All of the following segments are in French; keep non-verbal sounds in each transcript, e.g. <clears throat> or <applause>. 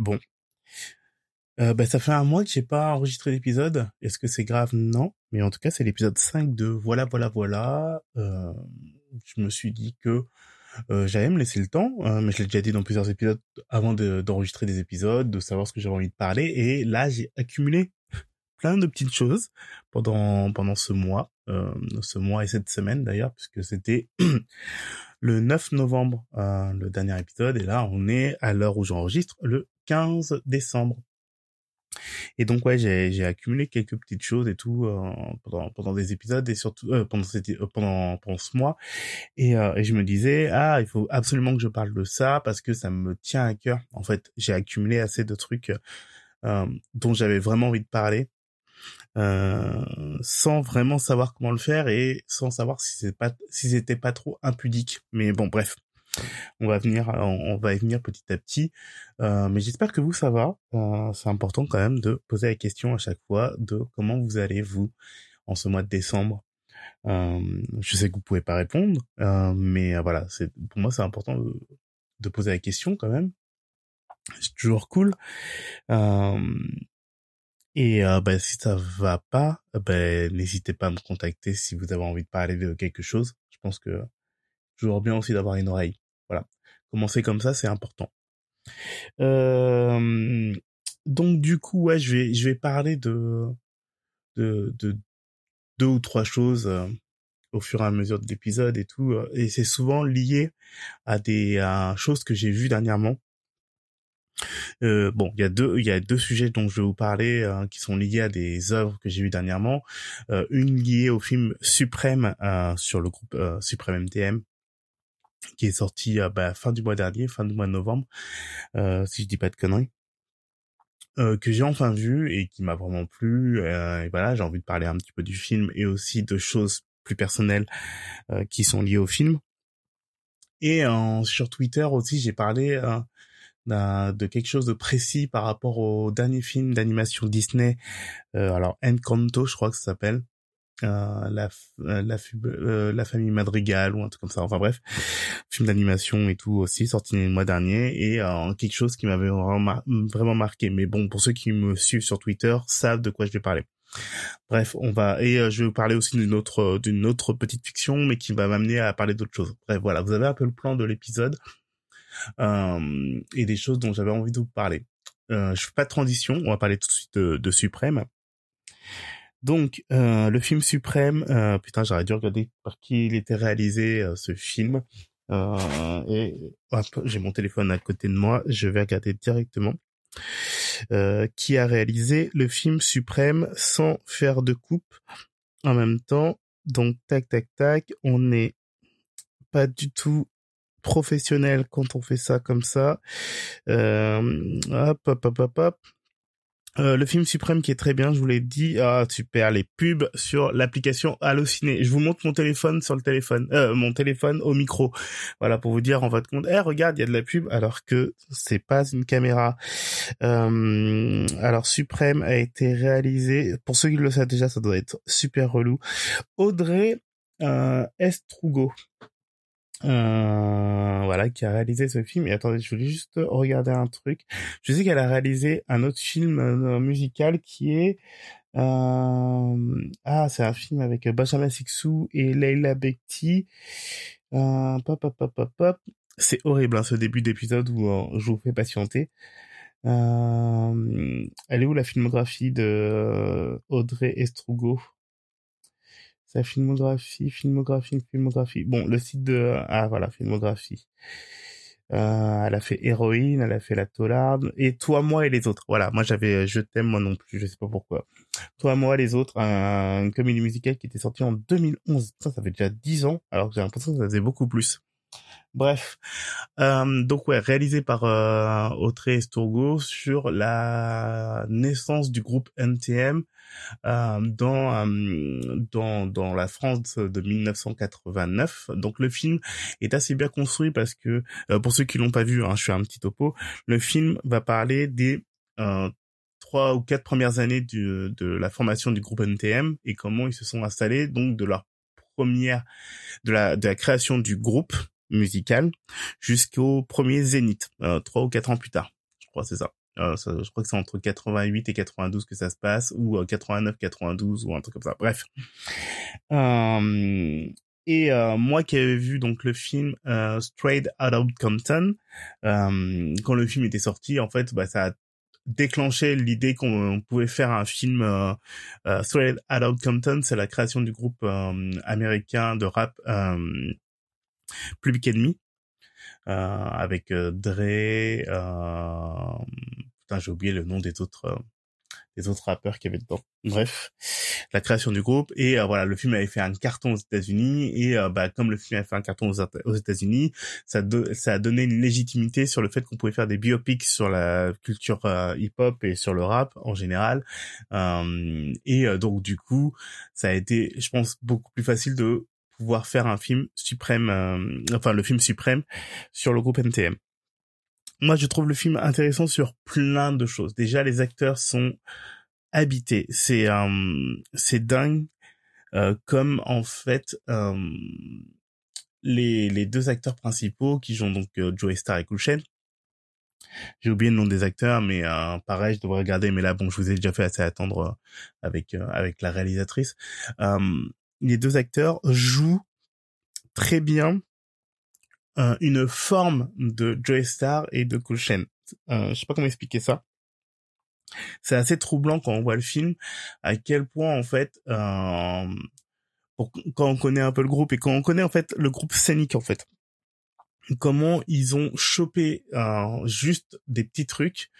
Bon. Euh, bah, ça fait un mois que j'ai pas enregistré d'épisode. Est-ce que c'est grave? Non. Mais en tout cas, c'est l'épisode 5 de Voilà, voilà, voilà. Euh, je me suis dit que euh, j'allais me laisser le temps, euh, mais je l'ai déjà dit dans plusieurs épisodes avant d'enregistrer des épisodes, de savoir ce que j'avais envie de parler. Et là, j'ai accumulé <laughs> plein de petites choses pendant pendant ce mois, euh, ce mois et cette semaine d'ailleurs, puisque c'était <clears throat> le 9 novembre euh, le dernier épisode, et là on est à l'heure où j'enregistre le 15 décembre. Et donc ouais, j'ai accumulé quelques petites choses et tout euh, pendant pendant des épisodes et surtout euh, pendant pendant pendant ce mois et, je me disais ah il faut absolument que je parle de ça parce que ça me tient à cœur. En fait, j'ai accumulé assez de trucs dont j'avais vraiment envie de parler sans vraiment savoir comment le faire et sans savoir si c'est pas si c'était pas trop impudique. Mais bon, bref, on va venir, on, va y venir petit à petit. Euh, mais j'espère que vous ça va. Euh, c'est important quand même de poser la question à chaque fois de comment vous allez vous en ce mois de décembre. Euh, je sais que vous pouvez pas répondre, euh, mais euh, voilà, c'est pour moi c'est important de, de, poser la question quand même. C'est toujours cool. Et euh, bah, si ça va pas, bah, n'hésitez pas à me contacter si vous avez envie de parler de quelque chose. Je pense que toujours bien aussi d'avoir une oreille. Voilà. Commencer comme ça, c'est important. Euh, donc du coup, ouais, je vais je vais parler de de, de deux ou trois choses euh, au fur et à mesure de l'épisode et tout, euh, et c'est souvent lié à des à choses que j'ai vues dernièrement euh, bon, il y a deux, il y a deux sujets dont je vais vous parler euh, qui sont liés à des œuvres que j'ai vues dernièrement. Euh, une liée au film Suprême euh, sur le groupe euh, Suprême MTM qui est sorti bah, fin du mois dernier, fin du mois de novembre, si je dis pas de conneries. que j'ai enfin vu et qui m'a vraiment plu et voilà j'ai envie de parler un petit peu du film et aussi de choses plus personnelles qui sont liées au film et sur Twitter aussi j'ai parlé de quelque chose de précis par rapport au dernier film d'animation Disney, euh, alors Encanto, je crois que ça s'appelle, euh, la euh, la, euh, la famille Madrigal ou un truc comme ça. Enfin bref, film d'animation et tout aussi sorti le mois dernier et euh, quelque chose qui m'avait vraiment, marqué. Mais bon, pour ceux qui me suivent sur Twitter, savent de quoi je vais parler. Bref, on va et euh, je vais vous parler aussi d'une autre d'une autre petite fiction, mais qui va m'amener à parler d'autres choses. Bref, voilà, vous avez un peu le plan de l'épisode euh, et des choses dont j'avais envie de vous parler. Euh, je fais pas de transition, on va parler tout de suite de, de Suprême. Donc, euh, le film Suprême, putain, j'aurais dû regarder par qui il était réalisé, ce film. Et j'ai mon téléphone à côté de moi, je vais regarder directement. Qui a réalisé le film Suprême sans faire de coupe en même temps. Donc, tac, tac, tac, on n'est pas du tout professionnel quand on fait ça comme ça. Euh, hop, hop, hop, hop, hop. Euh, le film suprême qui est très bien, je vous l'ai dit. Ah super, les pubs sur l'application Allociné. Je vous montre mon téléphone sur le téléphone, euh, mon téléphone au micro. Voilà pour vous dire en votre compte. Eh regarde, il y a de la pub alors que c'est pas une caméra. Euh, alors suprême a été réalisé. Pour ceux qui le savent déjà, ça doit être super relou. Audrey euh, Estrugo. Euh, voilà, qui a réalisé ce film. Et attendez, je voulais juste regarder un truc. Je sais qu'elle a réalisé un autre film euh, musical qui est euh, ah, c'est un film avec Benjamin Sixou et Leila Bekti. Euh, pop, pop, pop, pop, pop. C'est horrible hein, ce début d'épisode où euh, je vous fais patienter. Euh, elle est où la filmographie de Audrey Estrugo? Sa filmographie, filmographie, filmographie. Bon, le site de... Ah, voilà, filmographie. Euh, elle a fait Héroïne, elle a fait La Tolarde, et Toi, moi et les autres. Voilà, moi j'avais Je t'aime, moi non plus, je sais pas pourquoi. Toi, moi, les autres, un, une comédie musicale qui était sortie en 2011. Ça, ça fait déjà 10 ans, alors que j'ai l'impression que ça faisait beaucoup plus. Bref, euh, donc ouais, réalisé par euh, Audrey sur la naissance du groupe NTM euh, dans, euh, dans dans la France de 1989. Donc le film est assez bien construit parce que euh, pour ceux qui l'ont pas vu, hein, je fais un petit topo. Le film va parler des euh, trois ou quatre premières années du, de la formation du groupe NTM et comment ils se sont installés, donc de leur première, de la, de la création du groupe musical jusqu'au premier Zénith, euh, trois ou quatre ans plus tard. Je crois c'est ça. Euh, je crois que c'est entre 88 et 92 que ça se passe, ou 89, 92, ou un truc comme ça. Bref. <laughs> et moi qui avais vu donc le film Straight Outta Compton, quand le film était sorti, en fait, bah, ça a déclenché l'idée qu'on pouvait faire un film euh, euh, Straight Outta Compton, c'est la création du groupe américain de rap Public Enemy. Euh, avec euh, Dre, euh, j'ai oublié le nom des autres des autres rappeurs qui avaient dedans. Bref, la création du groupe et voilà, le film avait fait un carton aux États-Unis et bah comme le film avait fait un carton aux, États-Unis, ça ça a donné une légitimité sur le fait qu'on pouvait faire des biopics sur la culture hip-hop et sur le rap en général. et donc du coup, ça a été, je pense, beaucoup plus facile de pouvoir faire un film suprême, euh, enfin le film suprême sur le groupe NTM. Moi, je trouve le film intéressant sur plein de choses. Déjà, les acteurs sont habités. C'est euh, c'est dingue euh, comme en fait les les deux acteurs principaux qui jouent donc Joey Star et Cool J'ai oublié le nom des acteurs, mais pareil, je devrais regarder. Mais là, bon, je vous ai déjà fait assez attendre avec avec la réalisatrice les deux acteurs jouent très bien une forme de Joey Star et de Cool Euh, je sais pas comment expliquer ça. C'est assez troublant quand on voit le film, à quel point en fait, euh, quand on connaît un peu le groupe et quand on connaît en fait le groupe scénique en fait, comment ils ont chopé euh, juste des petits trucs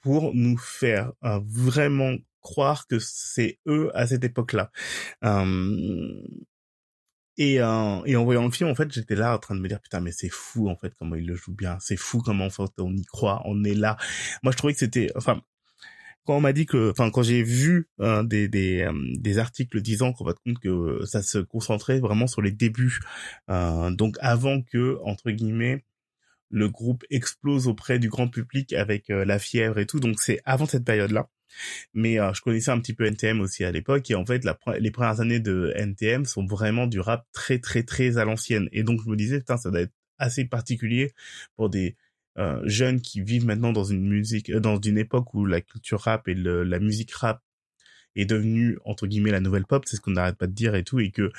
pour nous faire euh, vraiment croire que c'est eux à cette époque-là. Et, euh, et en voyant le film, en fait, j'étais là en train de me dire putain, mais c'est fou en fait comment il le joue bien. C'est fou comment en fait, on y croit, on est là. Moi, je trouvais que c'était, enfin, quand on m'a dit que, enfin, quand j'ai vu euh, des des, des articles disant qu'on va te compte que ça se concentrait vraiment sur les débuts, euh, donc avant que entre guillemets le groupe explose auprès du grand public avec la fièvre et tout. Donc c'est avant cette période-là. Mais euh, je connaissais un petit peu NTM aussi à l'époque et en fait les premières années de NTM sont vraiment du rap très très très à l'ancienne. Et donc je me disais putain ça doit être assez particulier pour des euh, jeunes qui vivent maintenant dans une musique euh, dans une époque où la culture rap et le, la musique rap est devenue entre guillemets la nouvelle pop. C'est ce qu'on n'arrête pas de dire et tout. Et que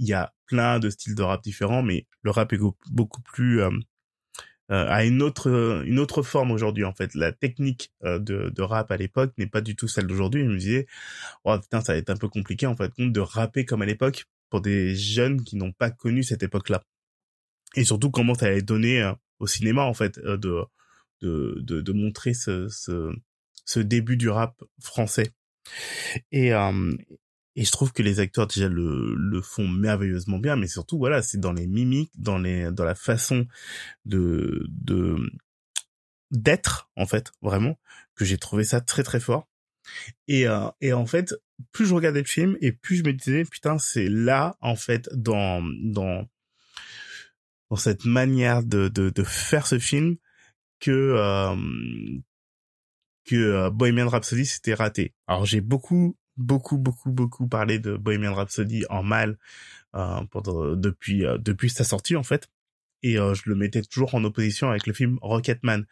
il y a plein de styles de rap différents mais le rap est beaucoup plus euh, a une autre une autre forme aujourd'hui en fait. La technique euh, de, de rap à l'époque n'est pas du tout celle d'aujourd'hui. Je me disais, oh putain, ça va être un peu compliqué en fait de rapper comme à l'époque pour des jeunes qui n'ont pas connu cette époque-là. Et surtout comment ça allait donner euh, au cinéma en fait de, de de, de montrer ce, ce ce début du rap français. Et et je trouve que les acteurs déjà le, le font merveilleusement bien, mais surtout voilà, c'est dans les mimiques, dans les dans la façon de de d'être en fait vraiment que j'ai trouvé ça très très fort. Et euh, et en fait, plus je regardais le film et plus je me disais putain, c'est là en fait dans dans dans cette manière de de, de faire ce film que euh, que euh, Bohemian Rhapsody s'était raté. Alors j'ai beaucoup beaucoup, beaucoup, beaucoup parlé de Bohemian Rhapsody en mal euh, pendant, depuis, euh, depuis sa sortie en fait. Et euh, je le mettais toujours en opposition avec le film Rocketman.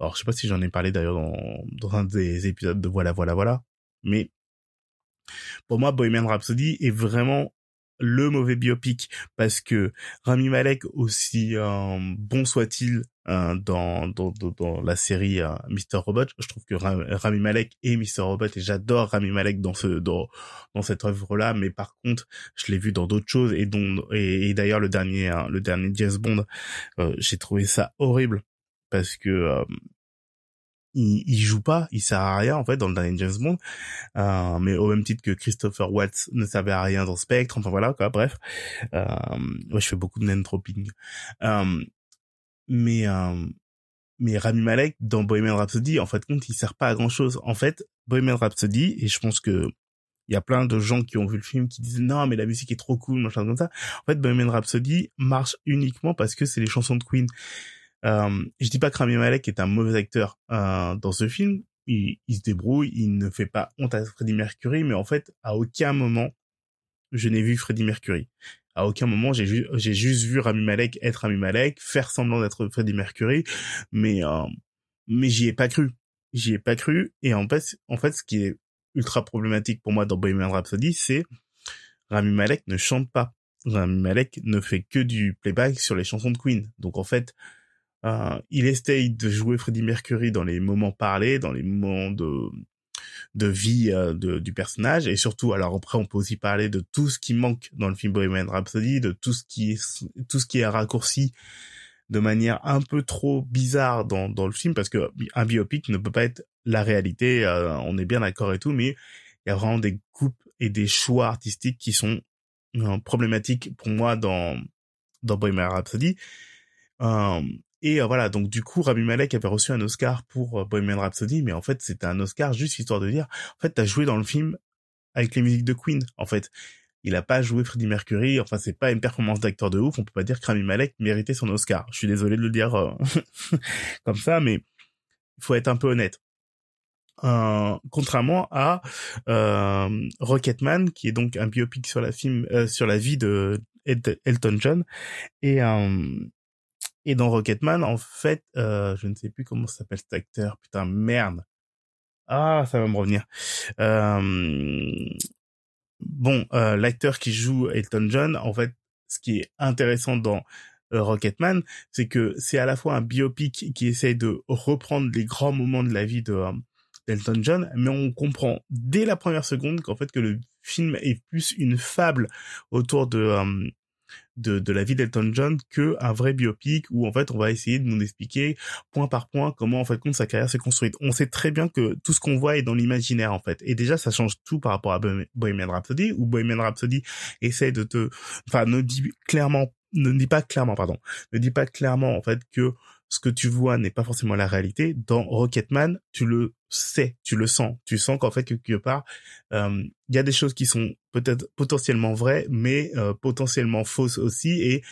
Alors je sais pas si j'en ai parlé d'ailleurs dans, dans un des épisodes de Voilà, voilà, voilà. Mais pour moi, Bohemian Rhapsody est vraiment le mauvais biopic parce que Rami Malek aussi euh, bon soit-il euh, dans, dans, dans la série euh, Mr Robot je trouve que Rami Malek est Mr Robot et j'adore Rami Malek dans ce dans, dans cette œuvre là mais par contre je l'ai vu dans d'autres choses et dont et, d'ailleurs le dernier le dernier James Bond j'ai trouvé ça horrible parce que il, il joue pas, il sert à rien en fait dans le dernier James Bond, euh, mais au même titre que Christopher Watts ne servait à rien dans Spectre, enfin voilà quoi, bref. Euh, je fais beaucoup de name dropping. Euh, mais euh, mais Rami Malek dans Bohemian Rhapsody, en fait compte, il sert pas à grand chose. En fait, Bohemian Rhapsody, et je pense que il y a plein de gens qui ont vu le film qui disent non mais la musique est trop cool machin comme ça en fait Bohemian Rhapsody marche uniquement parce que c'est les chansons de Queen euh, je dis pas que Rami Malek est un mauvais acteur euh, dans ce film. Il, il, se débrouille, il ne fait pas honte à Freddie Mercury, mais en fait, à aucun moment, je n'ai vu Freddie Mercury. À aucun moment, j'ai j'ai juste vu Rami Malek être Rami Malek, faire semblant d'être Freddie Mercury, mais euh, mais j'y ai pas cru. J'y ai pas cru. Et en fait, en fait, ce qui est ultra problématique pour moi dans Bohemian Rhapsody, c'est Rami Malek ne chante pas. Rami Malek ne fait que du playback sur les chansons de Queen. Donc en fait, euh, il essaye de jouer Freddie Mercury dans les moments parlés, dans les moments de de vie euh, de, du personnage. Et surtout alors après on peut aussi parler de tout ce qui manque dans le film Bohemian Rhapsody de tout ce qui est tout ce qui est raccourci de manière un peu trop bizarre dans, dans le film parce que un biopic ne peut pas être la réalité euh, on est bien d'accord et tout mais il y a vraiment des coupes et des choix artistiques qui sont euh, problématiques pour moi dans dans Bohemian Rhapsody. Euh, et euh, voilà, donc du coup, Rami Malek avait reçu un Oscar pour euh, Bohemian Rhapsody, mais en fait, c'était un Oscar juste histoire de dire, en fait, t'as joué dans le film avec les musiques de Queen, en fait. Il a pas joué Freddie Mercury, enfin, c'est pas une performance d'acteur de ouf, on peut pas dire que Rami Malek méritait son Oscar. Je suis désolé de le dire euh, <laughs> comme ça, mais il faut être un peu honnête. Euh, contrairement à euh, Rocketman, qui est donc un biopic sur la film, sur la vie de Elton John, et et dans Rocketman, en fait, euh, je ne sais plus comment s'appelle cet acteur. Putain, merde. Ah, ça va me revenir. Bon, euh, l'acteur qui joue Elton John, en fait, ce qui est intéressant dans euh, Rocketman, c'est que c'est à la fois un biopic qui essaye de reprendre les grands moments de la vie de euh, d'Elton John, mais on comprend dès la première seconde qu'en fait que le film est plus une fable autour de de, la vie d'Elton John que un vrai biopic où en fait on va essayer de nous expliquer point par point comment en fait compte sa carrière s'est construite. On sait très bien que tout ce qu'on voit est dans l'imaginaire en fait. Et déjà ça change tout par rapport à Bohemian Rhapsody où Bohemian Rhapsody essaie de te enfin ne dit clairement ne dit pas clairement pardon, ne dit pas clairement en fait que ce que tu vois n'est pas forcément la réalité. Dans Rocketman, tu le sais, tu le sens. Tu sens qu'en fait, quelque part, euh, il y a des choses qui sont peut-être potentiellement vraies, mais euh, potentiellement fausses aussi, et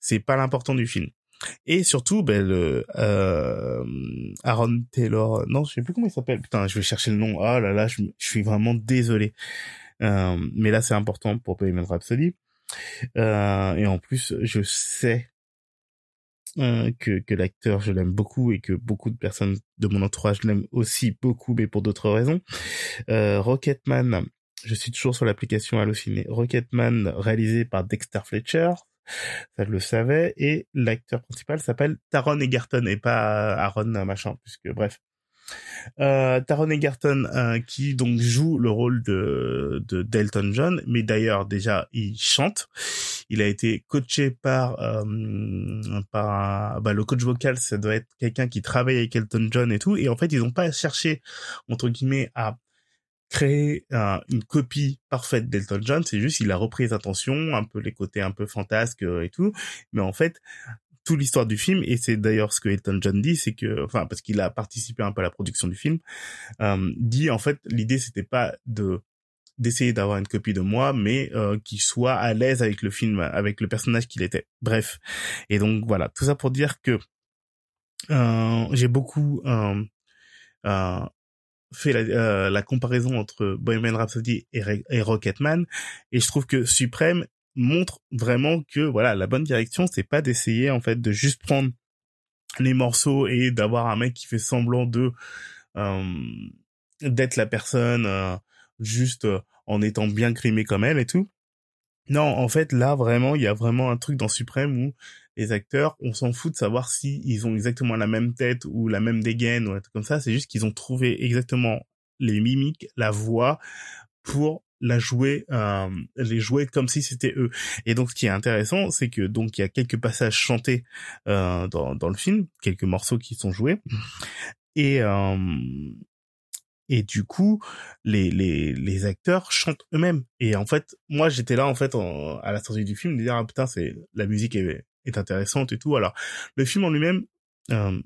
c'est pas l'important du film. Et surtout, ben, le, euh, Aaron Taylor, non, je sais plus comment il s'appelle. Putain, je vais chercher le nom. Oh là là, je, suis vraiment désolé. Euh, mais là, c'est important pour Bohemian Rhapsody. Euh, et en plus, je sais euh, que, que l'acteur, je l'aime beaucoup et que beaucoup de personnes de mon entourage l'aiment aussi beaucoup, mais pour d'autres raisons. Euh, Rocketman, je suis toujours sur l'application Allociné. Rocketman, réalisé par Dexter Fletcher, ça le savais, et l'acteur principal s'appelle Taron Egerton et pas Aaron machin, puisque bref. Euh, Taron Egerton euh, qui donc joue le rôle de, de Delton John, mais d'ailleurs déjà il chante. Il a été coaché par euh, par bah, le coach vocal, ça doit être quelqu'un qui travaille avec Elton John et tout. Et en fait ils n'ont pas cherché entre guillemets à créer une copie parfaite d'Elton John, c'est juste il a repris les intentions, un peu les côtés un peu fantasques et tout, mais en fait toute l'histoire du film et c'est d'ailleurs ce que Elton John dit c'est que enfin parce qu'il a participé un peu à la production du film euh, dit en fait l'idée c'était pas de d'essayer d'avoir une copie de moi mais euh, qu'il soit à l'aise avec le film avec le personnage qu'il était. Bref. Et donc voilà. Tout ça pour dire que euh, j'ai beaucoup euh, euh, fait la, euh, la, comparaison entre Bohemian Rhapsody et, et Rocketman et je trouve que Supreme montre vraiment que voilà la bonne direction c'est pas d'essayer en fait de juste prendre les morceaux et d'avoir un mec qui fait semblant de euh, d'être la personne euh, juste en étant bien crimé comme elle et tout. Non en fait là vraiment il y a vraiment un truc dans Suprême où les acteurs on s'en fout de savoir si ils ont exactement la même tête ou la même dégaine ou un truc comme ça. C'est juste qu'ils ont trouvé exactement les mimiques la voix pour la jouer, euh, les jouer comme si c'était eux. Et donc, ce qui est intéressant, c'est que donc il y a quelques passages chantés euh, dans dans le film, quelques morceaux qui sont joués, et euh, et du coup, les les les acteurs chantent eux-mêmes. Et en fait, moi, j'étais là en fait à la sortie du film de dire ah putain, c'est la musique est est intéressante et tout. Alors, le film en lui-même. Euh,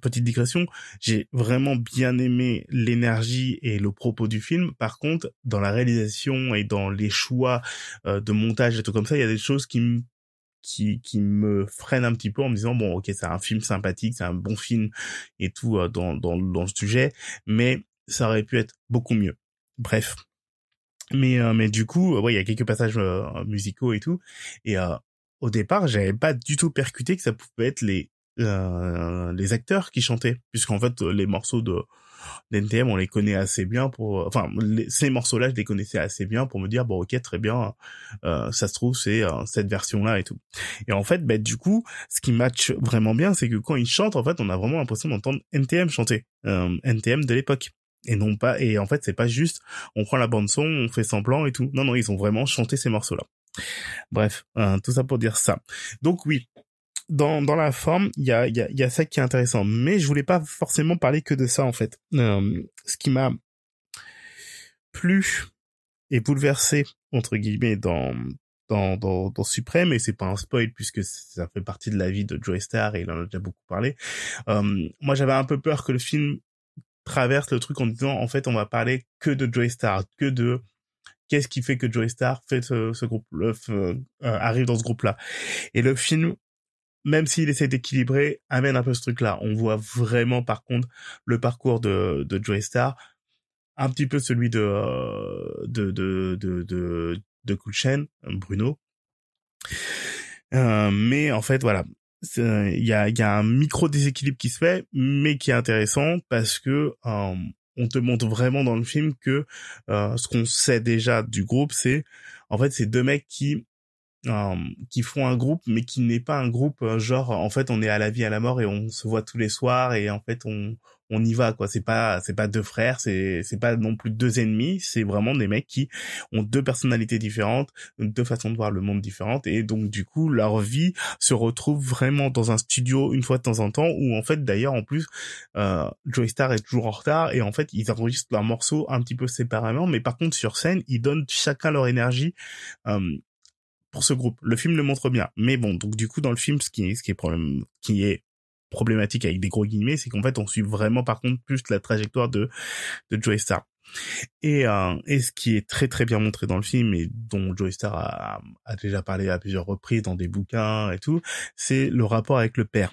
petite digression, j'ai vraiment bien aimé l'énergie et le propos du film. Par contre, dans la réalisation et dans les choix euh, de montage et tout comme ça, il y a des choses qui me qui, qui me freinent un petit peu en me disant bon ok c'est un film sympathique c'est un bon film et tout euh, dans, dans dans le sujet mais ça aurait pu être beaucoup mieux. Bref. Mais euh, mais du coup ouais il y a quelques passages musicaux et tout. Et au départ j'avais pas du tout percuté que ça pouvait être les euh, les acteurs qui chantaient, puisqu'en fait les morceaux de d'NTM on les connaît assez bien pour, enfin ces morceaux-là je les connaissais assez bien pour me dire bon ok très bien, euh, ça se trouve c'est euh, cette version-là et tout. Et en fait bah, du coup ce qui match vraiment bien c'est que quand ils chantent en fait on a vraiment l'impression d'entendre NTM chanter, euh, NTM de l'époque. Et non pas et en fait c'est pas juste on prend la bande son on fait semblant et tout. Non non ils ont vraiment chanté ces morceaux là bref euh, tout ça pour dire ça. Donc oui dans dans la forme il y a y a, y a ça qui est intéressant mais je voulais pas forcément parler que de ça en fait euh, ce qui m'a plu et bouleversé entre guillemets dans dans, dans, dans Suprême, et c'est pas un spoil puisque ça fait partie de la vie de Joe Star et il en a déjà beaucoup parlé. Euh, moi, j'avais un peu peur que le film traverse le truc en disant en fait on va parler que de Joy Star, que de qu'est-ce qui fait que Joy Star fait ce, ce groupe euh, arrive dans ce groupe là. Et le film même s'il essaie d'équilibrer, amène un peu ce truc-là. On voit vraiment, par contre, le parcours de, de Joy Star, un petit peu celui de euh, de de de de, de Cool Bruno. Euh, mais en fait, voilà, il y a, y a un micro déséquilibre qui se fait, mais qui est intéressant parce que euh, on te montre vraiment dans le film que euh, ce qu'on sait déjà du groupe, c'est en fait c'est deux mecs qui qui font un groupe, mais qui n'est pas un groupe genre en fait on est à la vie à la mort et on se voit tous les soirs et en fait on on y va quoi. C'est pas c'est pas deux frères c'est c'est pas non plus deux ennemis c'est vraiment des mecs qui ont deux personnalités différentes deux façons de voir le monde différentes et donc du coup leur vie se retrouve vraiment dans un studio une fois de temps en temps où en fait d'ailleurs en plus euh, Joey Star est toujours en retard et en fait ils enregistrent leurs morceaux un petit peu séparément mais par contre sur scène ils donnent chacun leur énergie euh, pour ce groupe. Le film le montre bien. Mais bon, donc du coup dans le film, ce qui est, ce qui est problématique avec des gros guillemets, c'est qu'en fait on suit vraiment par contre plus la trajectoire de de Joey Star. Et, euh, et ce qui est très très bien montré dans le film et dont Joey Star a, a déjà parlé à plusieurs reprises dans des bouquins et tout, c'est le rapport avec le père.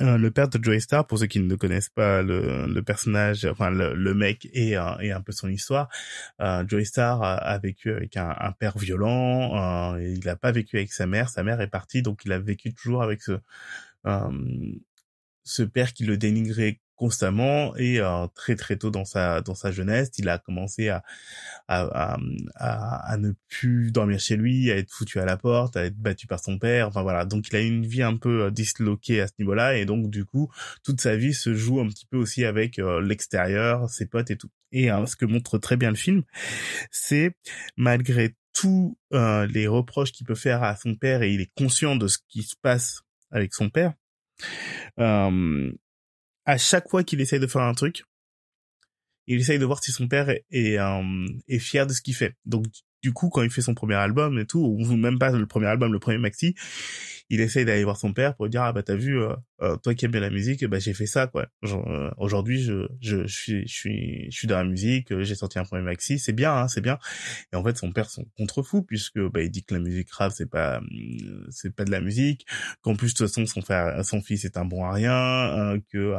Euh, le père de Joey Star, pour ceux qui ne connaissent pas le, personnage, enfin le, mec et, euh, un peu son histoire, euh, Joey Star a, a vécu avec un, père violent, euh, il n'a pas vécu avec sa mère, sa mère est partie, donc il a vécu toujours avec ce, ce père qui le dénigrait constamment et euh, très très tôt dans sa dans sa jeunesse, il a commencé à à, à, à ne plus dormir chez lui, à être foutu à la porte, à être battu par son père. Enfin voilà, donc il a une vie un peu euh, disloquée à ce niveau-là et donc du coup toute sa vie se joue un petit peu aussi avec l'extérieur, ses potes et tout. Et ce que montre très bien le film, c'est malgré tous les reproches qu'il peut faire à son père et il est conscient de ce qui se passe avec son père, euh, à chaque fois qu'il essaye de faire un truc, il essaye de voir si son père est, est, euh, est fier de ce qu'il fait. Donc du coup, quand il fait son premier album et tout, ou même pas le premier album, le premier maxi, il essaye d'aller voir son père pour dire ah bah t'as vu euh, euh, toi qui aimes bien la musique bah j'ai fait ça quoi. Euh, aujourd'hui je, je je suis je suis je suis dans la musique j'ai sorti un premier maxi c'est bien hein, c'est bien. Et en fait son père son contrefou puisque bah il dit que la musique rap c'est pas c'est pas de la musique qu'en plus de toute façon son son fils est un bon à rien que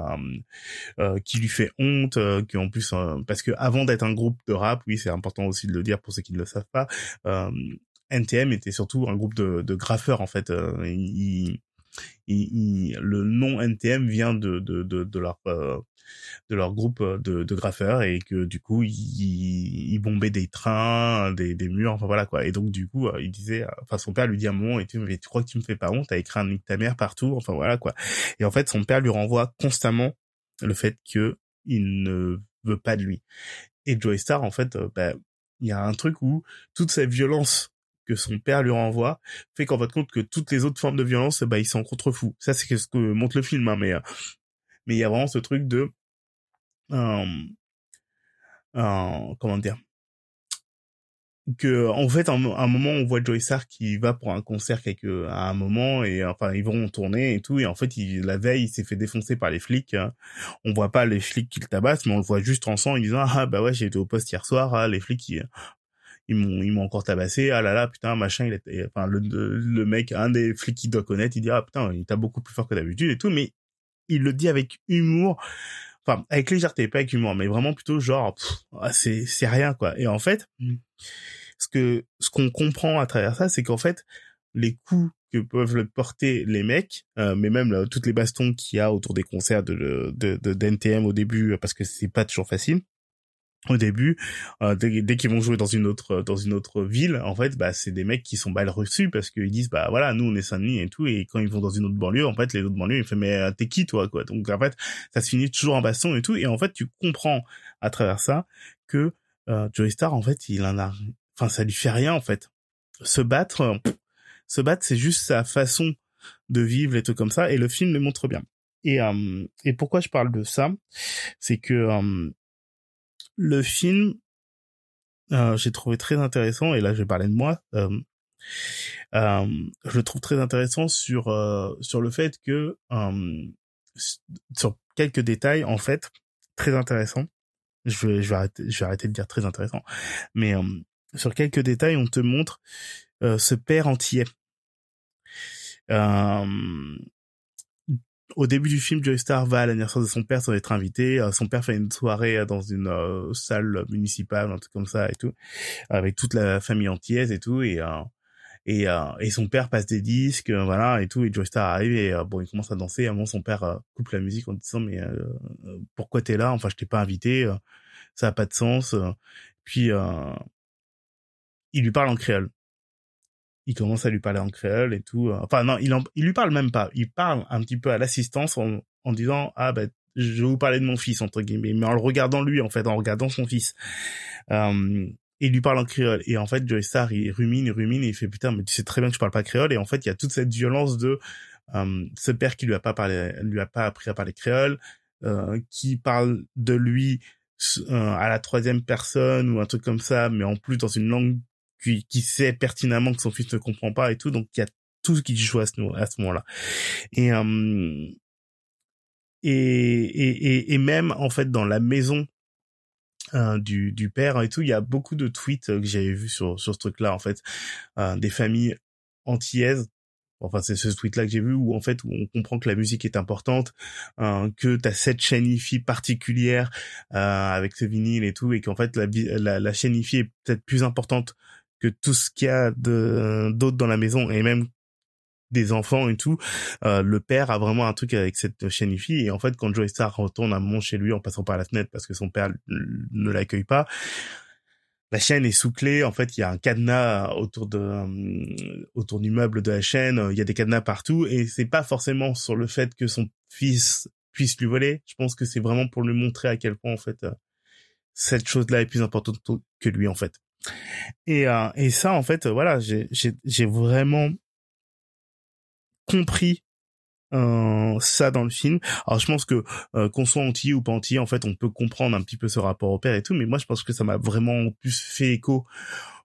qui lui fait honte qu'en plus parce que avant d'être un groupe de rap oui c'est important aussi de le dire pour ceux qui ne le savent pas NTM était surtout un groupe de, de graffeurs en fait. Euh, il, il, le nom NTM vient de, de, de, de leur euh, de leur groupe de, de graffeurs et que du coup ils, ils bombaient des trains, des, des murs, enfin voilà quoi. Et donc du coup euh, il disait, enfin son père lui dit à un moment, et tu, mais tu crois que tu me fais pas honte, t'as écrit un nique ta mère partout, enfin voilà quoi. Et en fait son père lui renvoie constamment le fait que il ne veut pas de lui. Et Joey Star en fait, bah, il y a un truc où toute cette violence son père lui renvoie fait qu'en fait compte que toutes les autres formes de violence, bah, ils s'en contrefou. Ça, c'est ce que montre le film, hein, mais, euh, mais il y a vraiment ce truc de, euh, comment dire, que en fait à un, moment on voit Joey Star qui va pour un concert quelque à un moment et enfin ils vont tourner et tout et en fait la veille il s'est fait défoncer par les flics hein. on voit pas les flics qui le tabassent mais on le voit juste en sang en disant ah bah ouais j'ai été au poste hier soir ah, les flics ils m'ont ils m'ont encore tabassé. Ah là là putain machin il était enfin le le mec un des flics qui doit connaître il dit ah putain il t'a beaucoup plus fort que d'habitude et tout mais il le dit avec humour. Enfin avec légèreté pas avec humour mais vraiment plutôt genre ah, c'est c'est rien quoi. Et en fait ce que ce qu'on comprend à travers ça c'est qu'en fait les coups que peuvent le porter les mecs, euh, mais même toutes les bastons qu'il y a autour des concerts de, de, de, d'NTM au début, parce que c'est pas toujours facile au début, euh, dès, qu'ils vont jouer dans une autre dans une autre ville, en fait, bah c'est des mecs qui sont mal reçus parce qu'ils disent bah voilà, nous on est Saint-Denis et tout, et quand ils vont dans une autre banlieue, en fait, les autres banlieues ils font mais euh, t'es qui toi quoi? Donc en fait, ça se finit toujours en baston et tout, et en fait tu comprends à travers ça que euh, Joey Star en fait il en a, enfin ça lui fait rien en fait. Se battre, se battre c'est juste sa façon de vivre et tout comme ça, et le film le montre bien. Et et pourquoi je parle de ça, c'est que le film, euh, j'ai trouvé très intéressant, et là je vais parler de moi, euh, euh, je le trouve très intéressant sur, sur le fait que, sur quelques détails, en fait, très intéressant, je vais, je vais, arrêter, de dire très intéressant, mais sur quelques détails, on te montre ce père entier. Au début du film, Joey Star va à l'anniversaire de son père sans être invité. Euh, son père fait une soirée euh, dans une euh, salle municipale, un truc comme ça et tout, avec toute la famille entière et tout. Et et, et son père passe des disques, voilà et tout. Et Joey Star arrive et bon, il commence à danser. À un moment, son père coupe la musique en disant mais pourquoi t'es là? Enfin, je t'ai pas invité. ça a pas de sens. Puis il lui parle en créole il commence à lui parler en créole et tout. Enfin non, il il lui parle même pas. Il parle un petit peu à l'assistance en, en disant ah ben je vais vous parler de mon fils entre guillemets, mais en le regardant lui en fait, en regardant son fils. Euh, il lui parle en créole et en fait Joey Star il rumine, il rumine il fait putain mais tu sais très bien que je parle pas créole et en fait il y a toute cette violence de euh, ce père qui lui a pas parlé, lui a pas appris à parler créole, euh, qui parle de lui euh, à la troisième personne ou un truc comme ça, mais en plus dans une langue qui, qui sait pertinemment que son fils ne comprend pas et tout, donc il y a tout ce qui joue à ce, à ce moment-là. Et, euh, et, et, et, même en fait dans la maison euh, du, du père et tout, il y a beaucoup de tweets que j'avais vu sur, sur ce truc-là en fait, euh, des familles antillaises enfin c'est ce tweet là que j'ai vu où en fait où on comprend que la musique est importante euh, que t'as cette chaîne IFI particulière euh, avec ce vinyle et tout et qu'en fait la, la, la chaîne IFI est peut-être plus importante que tout ce qu'il y a de d'autres dans la maison et même des enfants et tout, euh, le père a vraiment un truc avec cette chaîne IFI et en fait quand Joey Star retourne un moment chez lui en passant par la fenêtre parce que son père ne l'accueille pas, la chaîne est sous clé. En fait, il y a un cadenas autour de euh, autour du meuble de la chaîne. Il y a des cadenas partout et c'est pas forcément sur le fait que son fils puisse lui voler. Je pense que c'est vraiment pour lui montrer à quel point en fait euh, cette chose-là est plus importante que lui en fait. Et, euh, et ça, en fait, voilà, j'ai vraiment compris euh, ça dans le film. Alors je pense que euh, qu'on soit anti ou pas anti, en fait, on peut comprendre un petit peu ce rapport au père et tout, mais moi je pense que ça m'a vraiment plus fait écho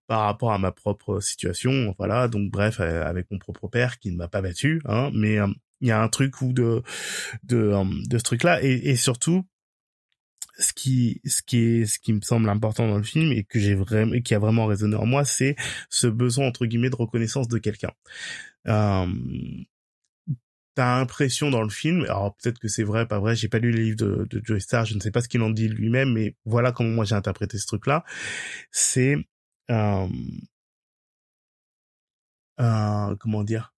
par rapport à ma propre situation, voilà. Donc bref, euh, avec mon propre père qui ne m'a pas battu, hein, mais il y a un truc ou de de de ce truc-là et, et surtout ce qui ce qui est ce qui me semble important dans le film et que j'ai vraiment qui a vraiment résonné en moi c'est ce besoin entre guillemets de reconnaissance de quelqu'un. Euh, t'as l'impression dans le film alors peut-être que c'est vrai pas vrai j'ai pas lu les livres de, de Joe Star je ne sais pas ce qu'il en dit lui-même mais voilà comment moi j'ai interprété ce truc là c'est euh, euh, comment dire?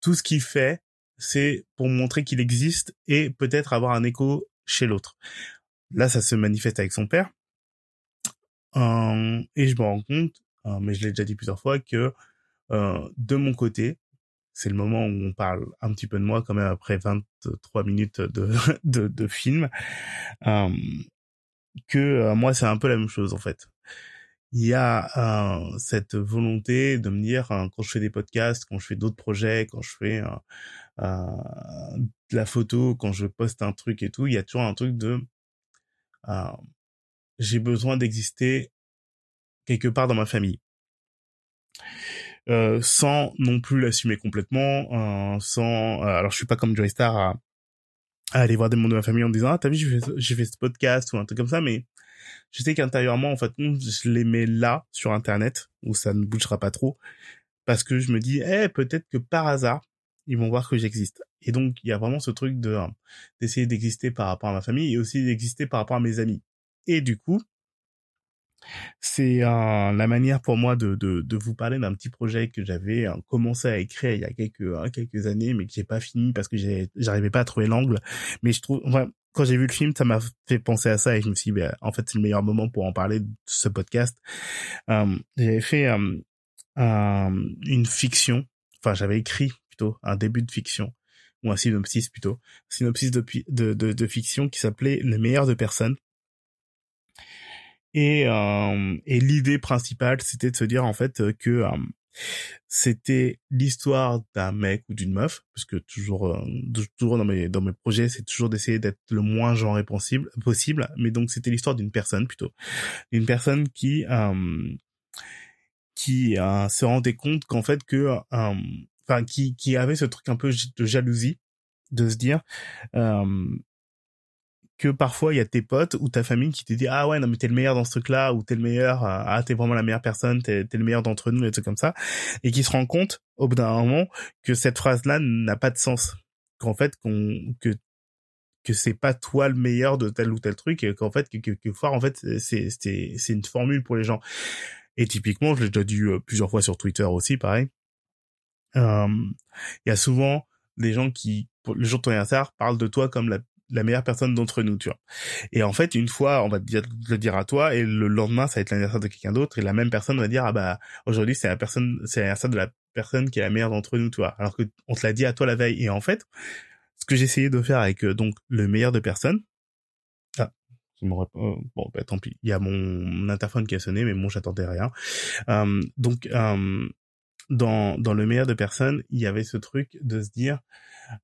Tout ce qu'il fait c'est pour montrer qu'il existe et peut-être avoir un écho chez l'autre. Là, ça se manifeste avec son père. Euh, et je me rends compte, euh, mais je l'ai déjà dit plusieurs fois, que euh, de mon côté, c'est le moment où on parle un petit peu de moi quand même après 23 minutes de, <laughs> de, de film, que moi c'est un peu la même chose en fait. Il y a cette volonté de me dire quand je fais des podcasts, quand je fais d'autres projets, quand je fais de la photo, quand je poste un truc et tout, il y a toujours un truc de euh, j'ai besoin d'exister quelque part dans ma famille. Euh, sans non plus l'assumer complètement, euh, sans... Euh, alors je suis pas comme Joy Star à, aller voir des membres de ma famille en disant ah t'as vu j'ai fait, ce podcast ou un truc comme ça, mais je sais qu'intérieurement en fait je les mets là sur internet où ça ne bougera pas trop parce que je me dis eh peut-être que par hasard ils vont voir que j'existe. Et donc, il y a vraiment ce truc de euh, d'essayer d'exister par rapport à ma famille et aussi d'exister par rapport à mes amis. Et du coup, c'est la manière pour moi de, de, de vous parler d'un petit projet que j'avais commencé à écrire il y a quelques quelques années mais que j'ai pas fini parce que j'arrivais pas à trouver l'angle mais je trouve quand j'ai vu le film ça m'a fait penser à ça et je me suis dit ben, en fait c'est le meilleur moment pour en parler de ce podcast euh, j'avais fait euh, une fiction enfin j'avais écrit un début de fiction ou un synopsis plutôt synopsis de de, de, fiction qui s'appelait le meilleur de personne et, euh, et l'idée principale, c'était de se dire en fait euh, que euh, c'était l'histoire d'un mec ou d'une meuf, parce que toujours, euh, toujours dans mes dans mes projets, c'est toujours d'essayer d'être le moins genré possible, possible. Mais donc c'était l'histoire d'une personne plutôt, une personne qui qui se rendait compte qu'en fait que, enfin qui qui avait ce truc un peu de jalousie, de se dire que parfois il y a tes potes ou ta famille qui te dit ah ouais non mais t'es le meilleur dans ce truc là ou t'es le meilleur euh, ah t'es vraiment la meilleure personne t'es es le meilleur d'entre nous et tout comme ça. Et qui se rend compte au bout d'un moment que cette phrase là n'a pas de sens. Qu'en fait qu'on que que c'est pas toi le meilleur de tel ou tel truc et qu'en fait que quelquefois en fait c'est c'est c'est une formule pour les gens. Et typiquement je l'ai déjà dit euh, plusieurs fois sur Twitter aussi pareil euh, il y a souvent des gens qui le jour de ton anniversaire parlent de toi comme la meilleure personne d'entre nous, tu vois. Et en fait, une fois, on va te dire, le dire à toi, et le lendemain, ça va être l'anniversaire de quelqu'un d'autre, et la même personne va dire, ah bah, aujourd'hui, c'est la personne, c'est l'anniversaire de la personne qui est la meilleure d'entre nous, tu vois. Alors que on te l'a dit à toi la veille. Et en fait, ce que j'ai essayé de faire avec, euh, donc, le meilleur de personne, ah, euh, bon, bah, tant pis. Il y a mon interphone qui a sonné, mais bon, j'attendais rien. Euh, donc, euh, dans, dans le meilleur de personne, il y avait ce truc de se dire,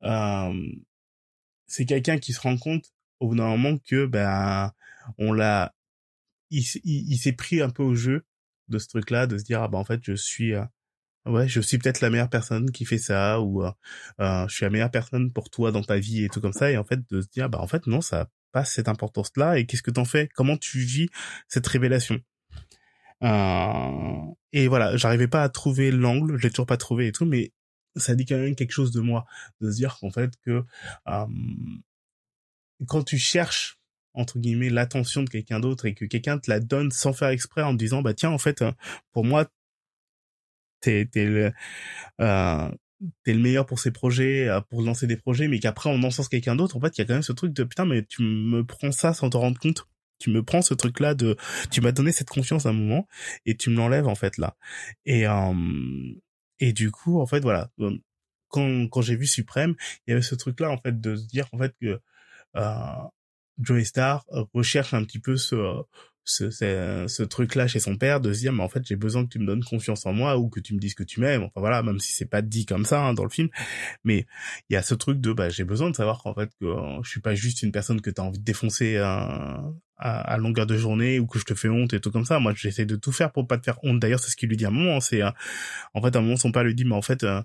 euh, c'est quelqu'un qui se rend compte au bout d'un moment que ben on l'a il, s'est pris un peu au jeu de ce truc là de se dire ah ben en fait je suis euh, ouais je suis peut-être la meilleure personne qui fait ça ou euh, euh, je suis la meilleure personne pour toi dans ta vie et tout comme ça. Et en fait de se dire bah en fait non ça a pas cette importance là et qu'est-ce que t'en fais? Comment tu vis cette révélation? Et voilà j'arrivais pas à trouver l'angle je l'ai toujours pas trouvé et tout mais ça dit quand même quelque chose de moi de se dire qu'en fait que euh, quand tu cherches entre guillemets l'attention de quelqu'un d'autre et que quelqu'un te la donne sans faire exprès en te disant bah tiens en fait pour moi t'es t'es le euh, t'es le meilleur pour ces projets euh, pour lancer des projets mais qu'après on encense quelqu'un d'autre en fait il y a quand même ce truc de putain mais tu me prends ça sans te rendre compte tu me prends ce truc là de tu m'as donné cette confiance à un moment et tu me l'enlèves en fait là. Et euh, et du coup, en fait, voilà, quand, quand j'ai vu Suprême, il y avait ce truc-là, en fait, de se dire, en fait, que euh, Joey Star recherche un petit peu ce, ce, ce, truc-là chez son père, de se dire, mais en fait, j'ai besoin que tu me donnes confiance en moi ou que tu me dises que tu m'aimes. Enfin voilà, même si c'est pas dit comme ça hein, dans le film, mais il y a ce truc de, bah, j'ai besoin de savoir qu'en fait, que euh, je suis pas juste une personne que tu as envie de défoncer à, longueur de journée ou que je te fais honte et tout comme ça. Moi, j'essaie de tout faire pour pas te faire honte. D'ailleurs, c'est ce qu'il lui dit à un moment. C'est, euh, en fait, à un moment, son père lui dit, mais en fait, euh,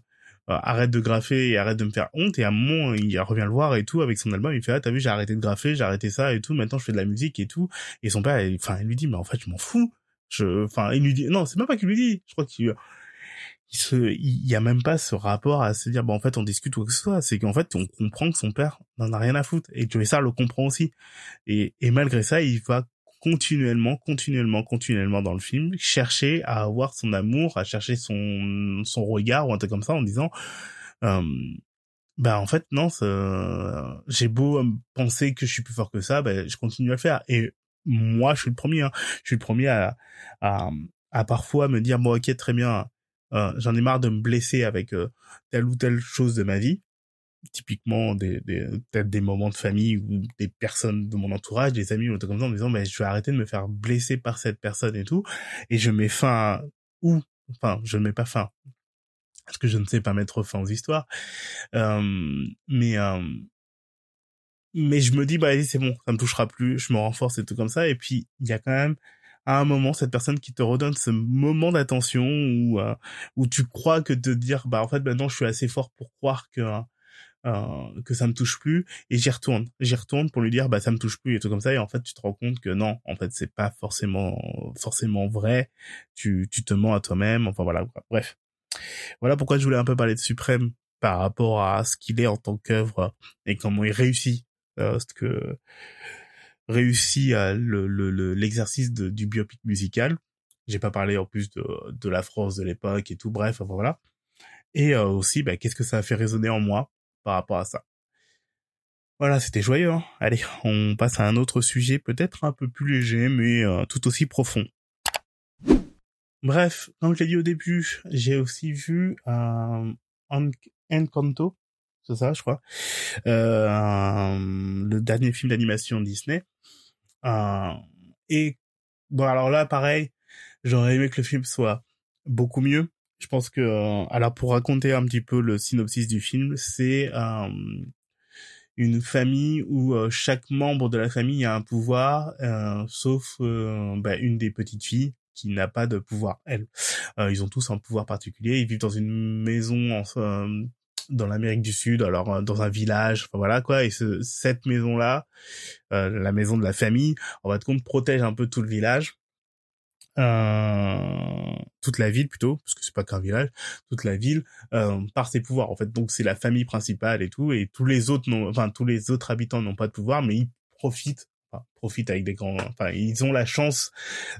euh, arrête de graffer et arrête de me faire honte. Et à un moment, il revient le voir et tout avec son album. Il fait, ah, t'as vu, j'ai arrêté de graffer, j'ai arrêté ça et tout. Maintenant, je fais de la musique et tout. Et son père, enfin, il lui dit, mais en fait, je m'en fous. Je, enfin, il lui dit, non, c'est même pas qu'il lui dit. Je crois qu'il, il se, y a même pas ce rapport à se dire, bon, en fait, on discute ou quoi que ce soit. C'est qu'en fait, on comprend que son père n'en a rien à foutre. Et Joey ça le comprend aussi. Et, et malgré ça, il va continuellement, continuellement, continuellement dans le film, chercher à avoir son amour, à chercher son son regard ou un truc comme ça en disant euh, bah en fait non, j'ai beau penser que je suis plus fort que ça, bah, je continue à le faire. Et moi, je suis le premier. Hein. Je suis le premier à, à, à parfois me dire bon ok très bien, j'en ai marre de me blesser avec euh, telle ou telle chose de ma vie. Typiquement des, peut-être des moments de famille ou des personnes de mon entourage, des amis ou tout comme ça en me disant mais je vais arrêter de me faire blesser par cette personne et tout. Et je mets fin à... ou enfin je ne mets pas fin. Parce que je ne sais pas mettre fin aux histoires. Euh, mais euh, mais je me dis bah c'est bon ça me touchera plus je me renforce et tout comme ça. Et puis il y a quand même à un moment cette personne qui te redonne ce moment d'attention où euh, où tu crois que de dire bah en fait maintenant je suis assez fort pour croire que euh, que ça me touche plus et j'y retourne. J'y retourne pour lui dire bah ça me touche plus et tout comme ça. Et en fait tu te rends compte que non en fait c'est pas forcément forcément vrai. Tu tu te mens à toi-même. Enfin voilà bref. Voilà pourquoi je voulais un peu parler de Suprême par rapport à ce qu'il est en tant qu'œuvre et comment il réussit euh, ce que réussi le l'exercice du biopic musical. J'ai pas parlé en plus de, de la France de l'époque et tout. Bref, voilà. Et aussi, bah, qu'est-ce que ça a fait résonner en moi par rapport à ça? Voilà, c'était joyeux. Hein. Allez, on passe à un autre sujet, peut-être un peu plus léger, mais tout aussi profond. Bref, comme je l'ai dit au début, j'ai aussi vu un Encanto, c'est ça, je crois, euh, le dernier film d'animation Disney. Euh, et bon, alors là, pareil, j'aurais aimé que le film soit beaucoup mieux. Je pense que, euh, alors pour raconter un petit peu le synopsis du film, c'est euh, une famille où chaque membre de la famille a un pouvoir, sauf bah, une des petites filles qui n'a pas de pouvoir elle. ils ont tous un pouvoir particulier. Ils vivent dans une maison en, dans l'Amérique du Sud, alors euh, dans un village, voilà quoi. Et ce, cette maison-là, euh, la maison de la famille, en va de compte protège un peu tout le village, euh, toute la ville plutôt, parce que c'est pas qu'un village, toute la ville euh, par ses pouvoirs en fait. Donc c'est la famille principale et tout, et tous les autres, n'ont, enfin tous les autres habitants n'ont pas de pouvoir, mais ils profitent profitent avec des grands enfin ils ont la chance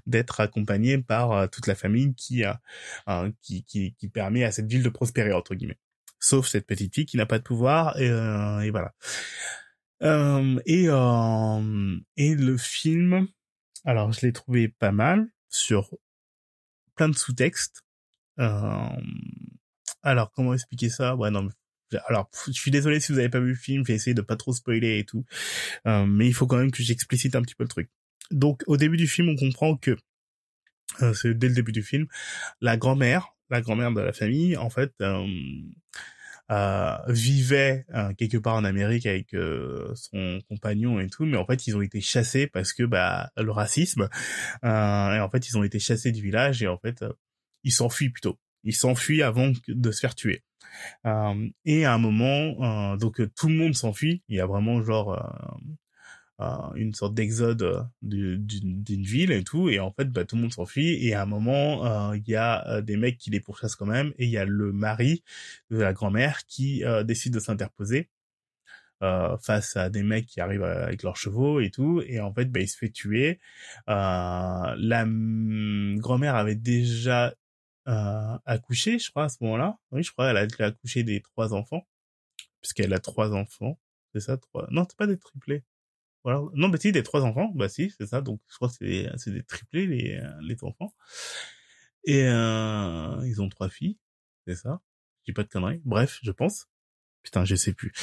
d'être accompagnés par euh, toute la famille qui, euh, qui qui qui permet à cette ville de prospérer entre guillemets sauf cette petite fille qui n'a pas de pouvoir et, euh, et voilà. Euh, et euh, et le film, alors je l'ai trouvé pas mal sur plein de sous-textes. Euh, alors comment expliquer ça? Ouais non. alors je suis désolé si vous avez pas vu le film, j'ai essayé de pas trop spoiler et tout, euh, mais il faut quand même que j'explicite un petit peu le truc. Donc au début du film, on comprend que c'est dès le début du film, la grand-mère, la grand-mère de la famille, en fait, euh, euh, vivait euh, quelque part en Amérique avec euh, son compagnon et tout, mais en fait ils ont été chassés parce que bah le racisme et en fait ils ont été chassés du village et en fait ils s'enfuient plutôt, ils s'enfuient avant de se faire tuer. et à un moment, donc tout le monde s'enfuit, il y a vraiment genre une sorte d'exode euh, d'une ville et tout. Et en fait bah, tout le monde s'enfuit. Et à un moment euh, il y a euh, des mecs qui les pourchassent quand même. Et il y a le mari de la grand-mère qui décide de s'interposer face à des mecs qui arrivent avec leurs chevaux et tout. Et en fait bah, il se fait tuer. La grand-mère avait déjà accouché je crois à ce moment-là. Oui je crois elle a accouché des trois enfants. Puisqu'elle a trois enfants. C'est ça trois non c'est pas des triplés voilà. Non, mais si, des trois enfants, bah si, c'est ça. Donc, je crois que c'est, c'est des triplés, les, les enfants. Et euh, ils ont trois filles, c'est ça. Je dis pas de conneries. Bref, je pense. Putain, je sais plus.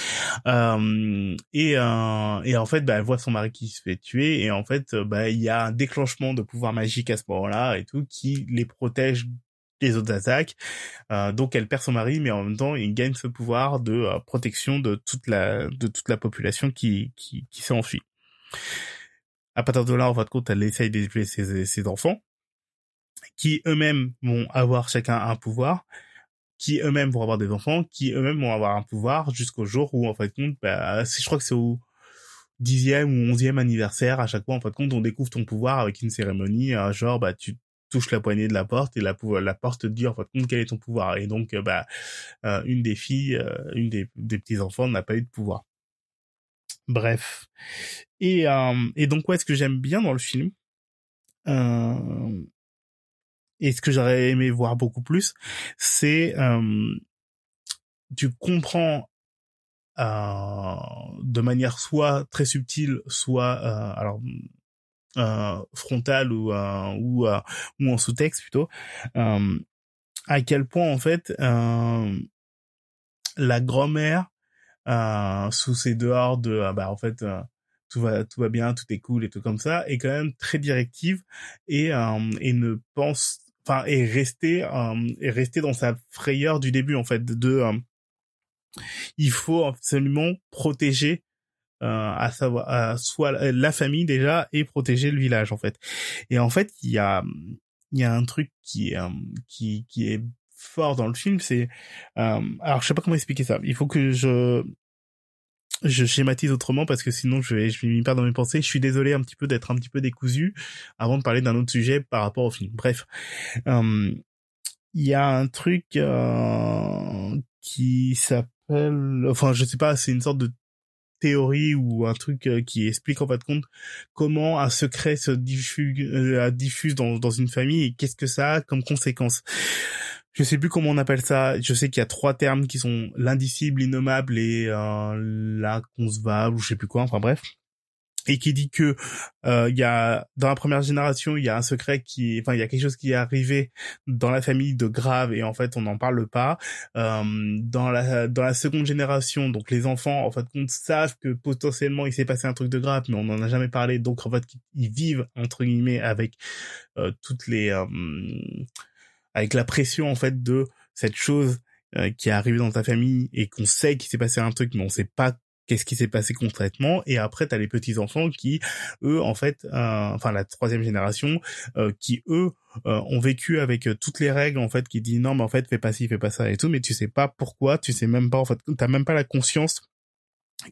Euh, et, euh, et en fait, bah, elle voit son mari qui se fait tuer, et en fait, bah, il y a un déclenchement de pouvoir magique à ce moment-là et tout qui les protège des autres attaques. Euh, donc elle perd son mari, mais en même temps, il gagne ce pouvoir de euh, protection de toute la de toute la population qui qui, qui s'est enfuie. À partir de là, en fin compte, elle essaye d'élever ses, enfants, qui eux-mêmes vont avoir chacun un pouvoir, qui eux-mêmes vont avoir des enfants, qui eux-mêmes vont avoir un pouvoir jusqu'au jour où, en fin compte, bah, je crois que c'est au dixième ou onzième anniversaire, à chaque fois, en fin de compte, on découvre ton pouvoir avec une cérémonie, genre, bah, tu touches la poignée de la porte et la, porte te dit, en compte, quel est ton pouvoir. Et donc, bah, euh, une des filles, euh, une des, des petits-enfants n'a pas eu de pouvoir. Bref. Et, euh, et donc, ouais, ce que j'aime bien dans le film, euh, et ce que j'aurais aimé voir beaucoup plus, c'est euh, tu comprends euh, de manière soit très subtile, soit euh, alors euh, frontale ou euh, ou ou en sous-texte plutôt, à quel point en fait la grand-mère euh, sous ces dehors de euh, bah en fait euh, tout va tout va bien tout est cool et tout comme ça est quand même très directive et et ne pense enfin est resté est resté dans sa frayeur du début en fait de, il faut absolument protéger à savoir à soit la famille déjà et protéger le village en fait. Et en fait il y a il y a un truc qui est qui qui est fort dans le film, c'est euh, alors je sais pas comment expliquer ça. Il faut que je je schématise autrement parce que sinon je vais je vais m'y perdre dans mes pensées. Je suis désolé un petit peu d'être un petit peu décousu avant de parler d'un autre sujet par rapport au film. Bref, euh, il y a un truc euh, qui s'appelle, enfin je sais pas, c'est une sorte de théorie ou un truc euh, qui explique en fait compte comment un secret se diffuse, diffuse dans, dans une famille et qu'est-ce que ça a comme conséquence. Je sais plus comment on appelle ça. Je sais qu'il y a trois termes qui sont l'indicible, l'innommable et euh, l'inconcevable ou je sais plus quoi. Enfin bref et qui dit que euh, il y a dans la première génération il y a un secret qui enfin il y a quelque chose qui est arrivé dans la famille de grave et en fait on n'en parle pas euh, dans la dans la seconde génération donc les enfants en fait compte savent que potentiellement il s'est passé un truc de grave mais on n'en a jamais parlé donc en fait ils vivent entre guillemets avec euh, toutes les euh, avec la pression en fait de cette chose euh, qui est arrivée dans ta famille et qu'on sait qu'il s'est passé un truc mais on sait pas qu'est-ce qui s'est passé concrètement. Et après tu as les petits enfants qui eux en fait euh, enfin la troisième génération euh, qui eux euh, ont vécu avec toutes les règles en fait qui dit non mais en fait fais pas ci fais pas ça et tout mais tu sais pas pourquoi tu sais même pas en fait t'as même pas la conscience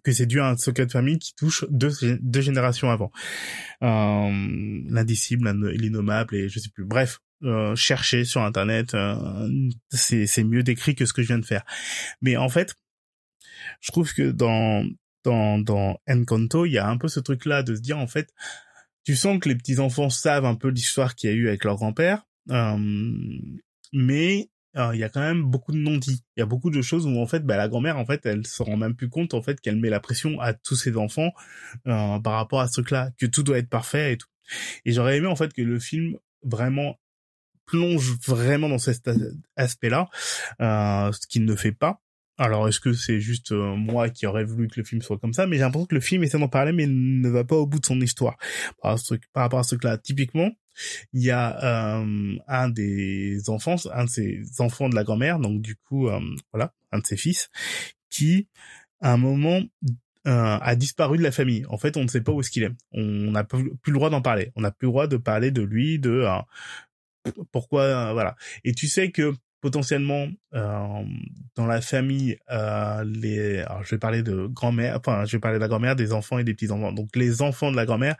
que c'est dû à un secret de famille qui touche deux, deux générations avant. Euh, l'indicible l'innommable et je sais plus. Bref euh, chercher sur internet c'est c'est mieux décrit que ce que je viens de faire mais en fait je trouve que dans dans dans Encanto, il y a un peu ce truc là de se dire en fait, tu sens que les petits enfants savent un peu l'histoire qu'il y a eu avec leur grand-père, euh, mais euh, il y a quand même beaucoup de non-dits. Il y a beaucoup de choses où en fait, bah, la grand-mère en fait, elle se rend même plus compte en fait qu'elle met la pression à tous ses enfants euh, par rapport à ce truc-là, que tout doit être parfait et tout. Et j'aurais aimé en fait que le film vraiment plonge vraiment dans cet aspect-là, euh, ce qu'il ne fait pas. Alors, est-ce que c'est juste euh, moi qui aurais voulu que le film soit comme ça Mais j'ai l'impression que le film essaie d'en parler, mais ne va pas au bout de son histoire. Par, rapport à ce truc-là, typiquement, il y a euh, un des enfants, un de ses enfants de la grand-mère, donc du coup, voilà, un de ses fils, qui, à un moment, a disparu de la famille. En fait, on ne sait pas où est-ce qu'il est. On n'a plus le droit d'en parler. On n'a plus le droit de parler de lui, de pourquoi, voilà. Et tu sais que potentiellement euh, dans la famille euh, les alors je vais parler de grand-mère enfin je vais parler de la grand-mère des enfants et des petits enfants donc les enfants de la grand-mère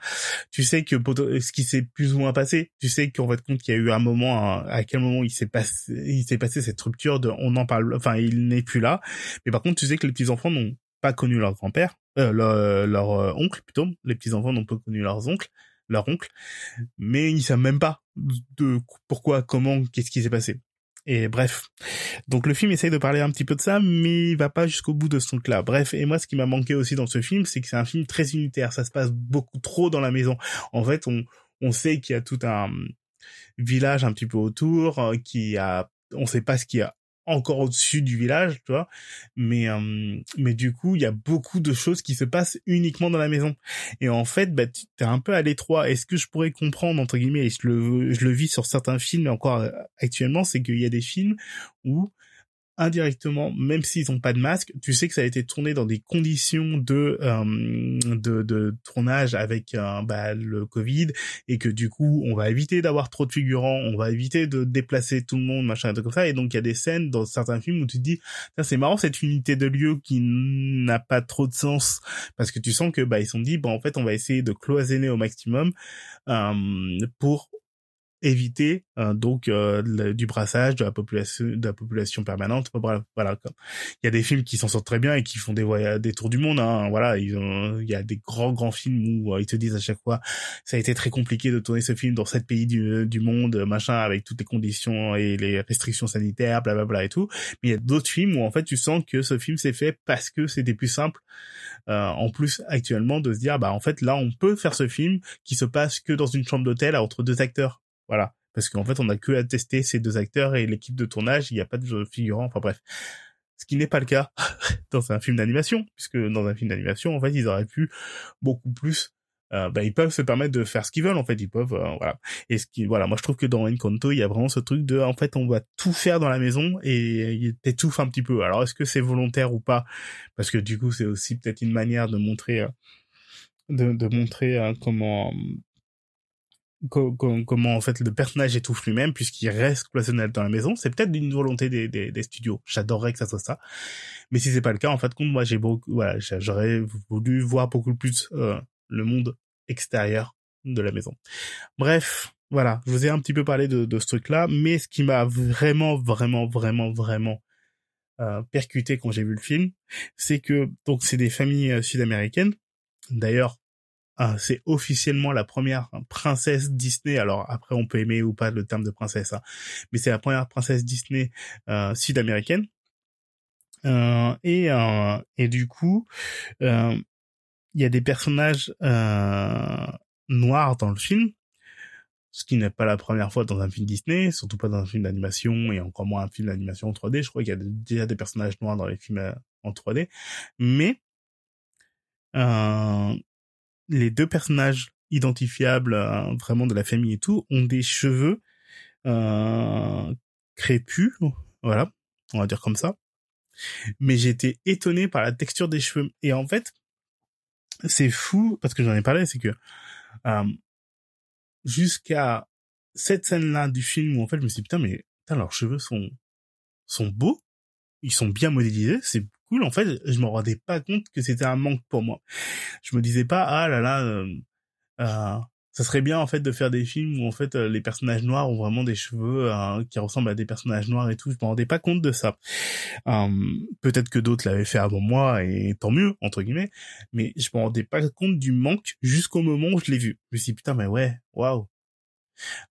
tu sais que ce qui s'est plus ou moins passé tu sais qu'en fait compte qu'il y a eu un moment à quel moment il s'est passé il s'est passé cette rupture de on en parle enfin il n'est plus là. Mais par contre tu sais que les petits enfants n'ont pas connu leur grand-père euh, leur, leur euh, oncle plutôt. Les petits enfants n'ont pas connu leurs oncles leur oncle mais ils savent même pas de pourquoi comment qu'est-ce qui s'est passé et bref. Donc le film essaye de parler un petit peu de ça, mais il va pas jusqu'au bout de ce truc-là. Bref, et moi ce qui m'a manqué aussi dans ce film, c'est que c'est un film très unitaire. Ça se passe beaucoup trop dans la maison. En fait, on, on sait qu'il y a tout un village un petit peu autour, euh, qui a, on sait pas ce qu'il y a encore au-dessus du village, tu vois. Mais euh, mais du coup, il y a beaucoup de choses qui se passent uniquement dans la maison. Et en fait, bah tu es un peu à l'étroit. Est-ce que je pourrais comprendre entre guillemets et je le je le vis sur certains films et encore euh, actuellement, c'est qu'il y a des films où indirectement, même s'ils n'ont pas de masque, tu sais que ça a été tourné dans des conditions de euh, de, de, tournage avec euh, bah, le Covid et que du coup, on va éviter d'avoir trop de figurants, on va éviter de déplacer tout le monde, machin, et comme ça. Et donc, il y a des scènes dans certains films où tu te dis, c'est marrant cette unité de lieu qui n'a pas trop de sens parce que tu sens que bah ils sont dit, bon, en fait, on va essayer de cloisonner au maximum euh, pour éviter euh, donc euh, du brassage de la population de la population permanente. Voilà il y a des films qui s'en sortent très bien et qui font des voyages des tours du monde hein, voilà ils ont il y a des grands grands films où euh, ils te disent à chaque fois ça a été très compliqué de tourner ce film dans sept pays du, du monde machin avec toutes les conditions et les restrictions sanitaires blablabla bla, bla et tout. Mais il y a d'autres films où en fait tu sens que ce film s'est fait parce que c'était plus simple en plus actuellement de se dire bah en fait là on peut faire ce film qui se passe que dans une chambre d'hôtel entre deux acteurs voilà. Parce qu'en fait, on a que à tester ces deux acteurs et l'équipe de tournage, il n'y a pas de figurants, enfin bref. Ce qui n'est pas le cas <laughs> dans un film d'animation, puisque dans un film d'animation, en fait, ils auraient pu beaucoup plus euh, bah, ils peuvent se permettre de faire ce qu'ils veulent en fait. Ils peuvent euh, voilà. Et ce qui voilà. Moi je trouve que dans Encanto il y a vraiment ce truc de en fait on va tout faire dans la maison et il t'étouffe un petit peu. Alors est-ce que c'est volontaire ou pas? Parce que du coup c'est aussi peut-être une manière de montrer euh, de, de montrer comment comment en fait le personnage étouffe lui-même puisqu'il reste cloisonné dans la maison. C'est peut-être une volonté des, studios. J'adorerais que ça soit ça. Mais si c'est pas le cas, en fait, compte, moi j'ai beaucoup, voilà, j'aurais voulu voir beaucoup plus euh, le monde extérieur de la maison. Bref, voilà, je vous ai un petit peu parlé de, de ce truc-là, mais ce qui m'a vraiment, vraiment, vraiment, vraiment percuté quand j'ai vu le film, c'est que donc c'est des familles sud-américaines. D'ailleurs, c'est officiellement la première princesse Disney. Alors après, on peut aimer ou pas le terme de princesse, hein, mais c'est la première princesse Disney sud-américaine. et et du coup, il y a des personnages noirs dans le film ce qui n'est pas la première fois dans un film Disney, surtout pas dans un film d'animation et encore moins un film d'animation en 3D. Je crois qu'il y a déjà des personnages noirs dans les films euh, en 3D, mais euh, les deux personnages identifiables euh, vraiment de la famille et tout ont des cheveux euh, crépus, voilà, on va dire comme ça. Mais j'étais étonné par la texture des cheveux et en fait c'est fou parce que j'en ai parlé, c'est que euh, jusqu'à cette scène-là du film où en fait je me suis dit putain mais putain, leurs cheveux sont sont beaux, ils sont bien modélisés, c'est cool. En fait, je me rendais pas compte que c'était un manque pour moi. Je me disais pas ah là là, euh, euh, ça serait bien en fait de faire des films où en fait euh, les personnages noirs ont vraiment des cheveux qui ressemblent à des personnages noirs et tout. Je me rendais pas compte de ça. Peut-être que d'autres l'avaient fait avant moi et tant mieux entre guillemets, mais je me rendais pas compte du manque jusqu'au moment où je l'ai vu. Je me suis dit putain mais ouais, waouh,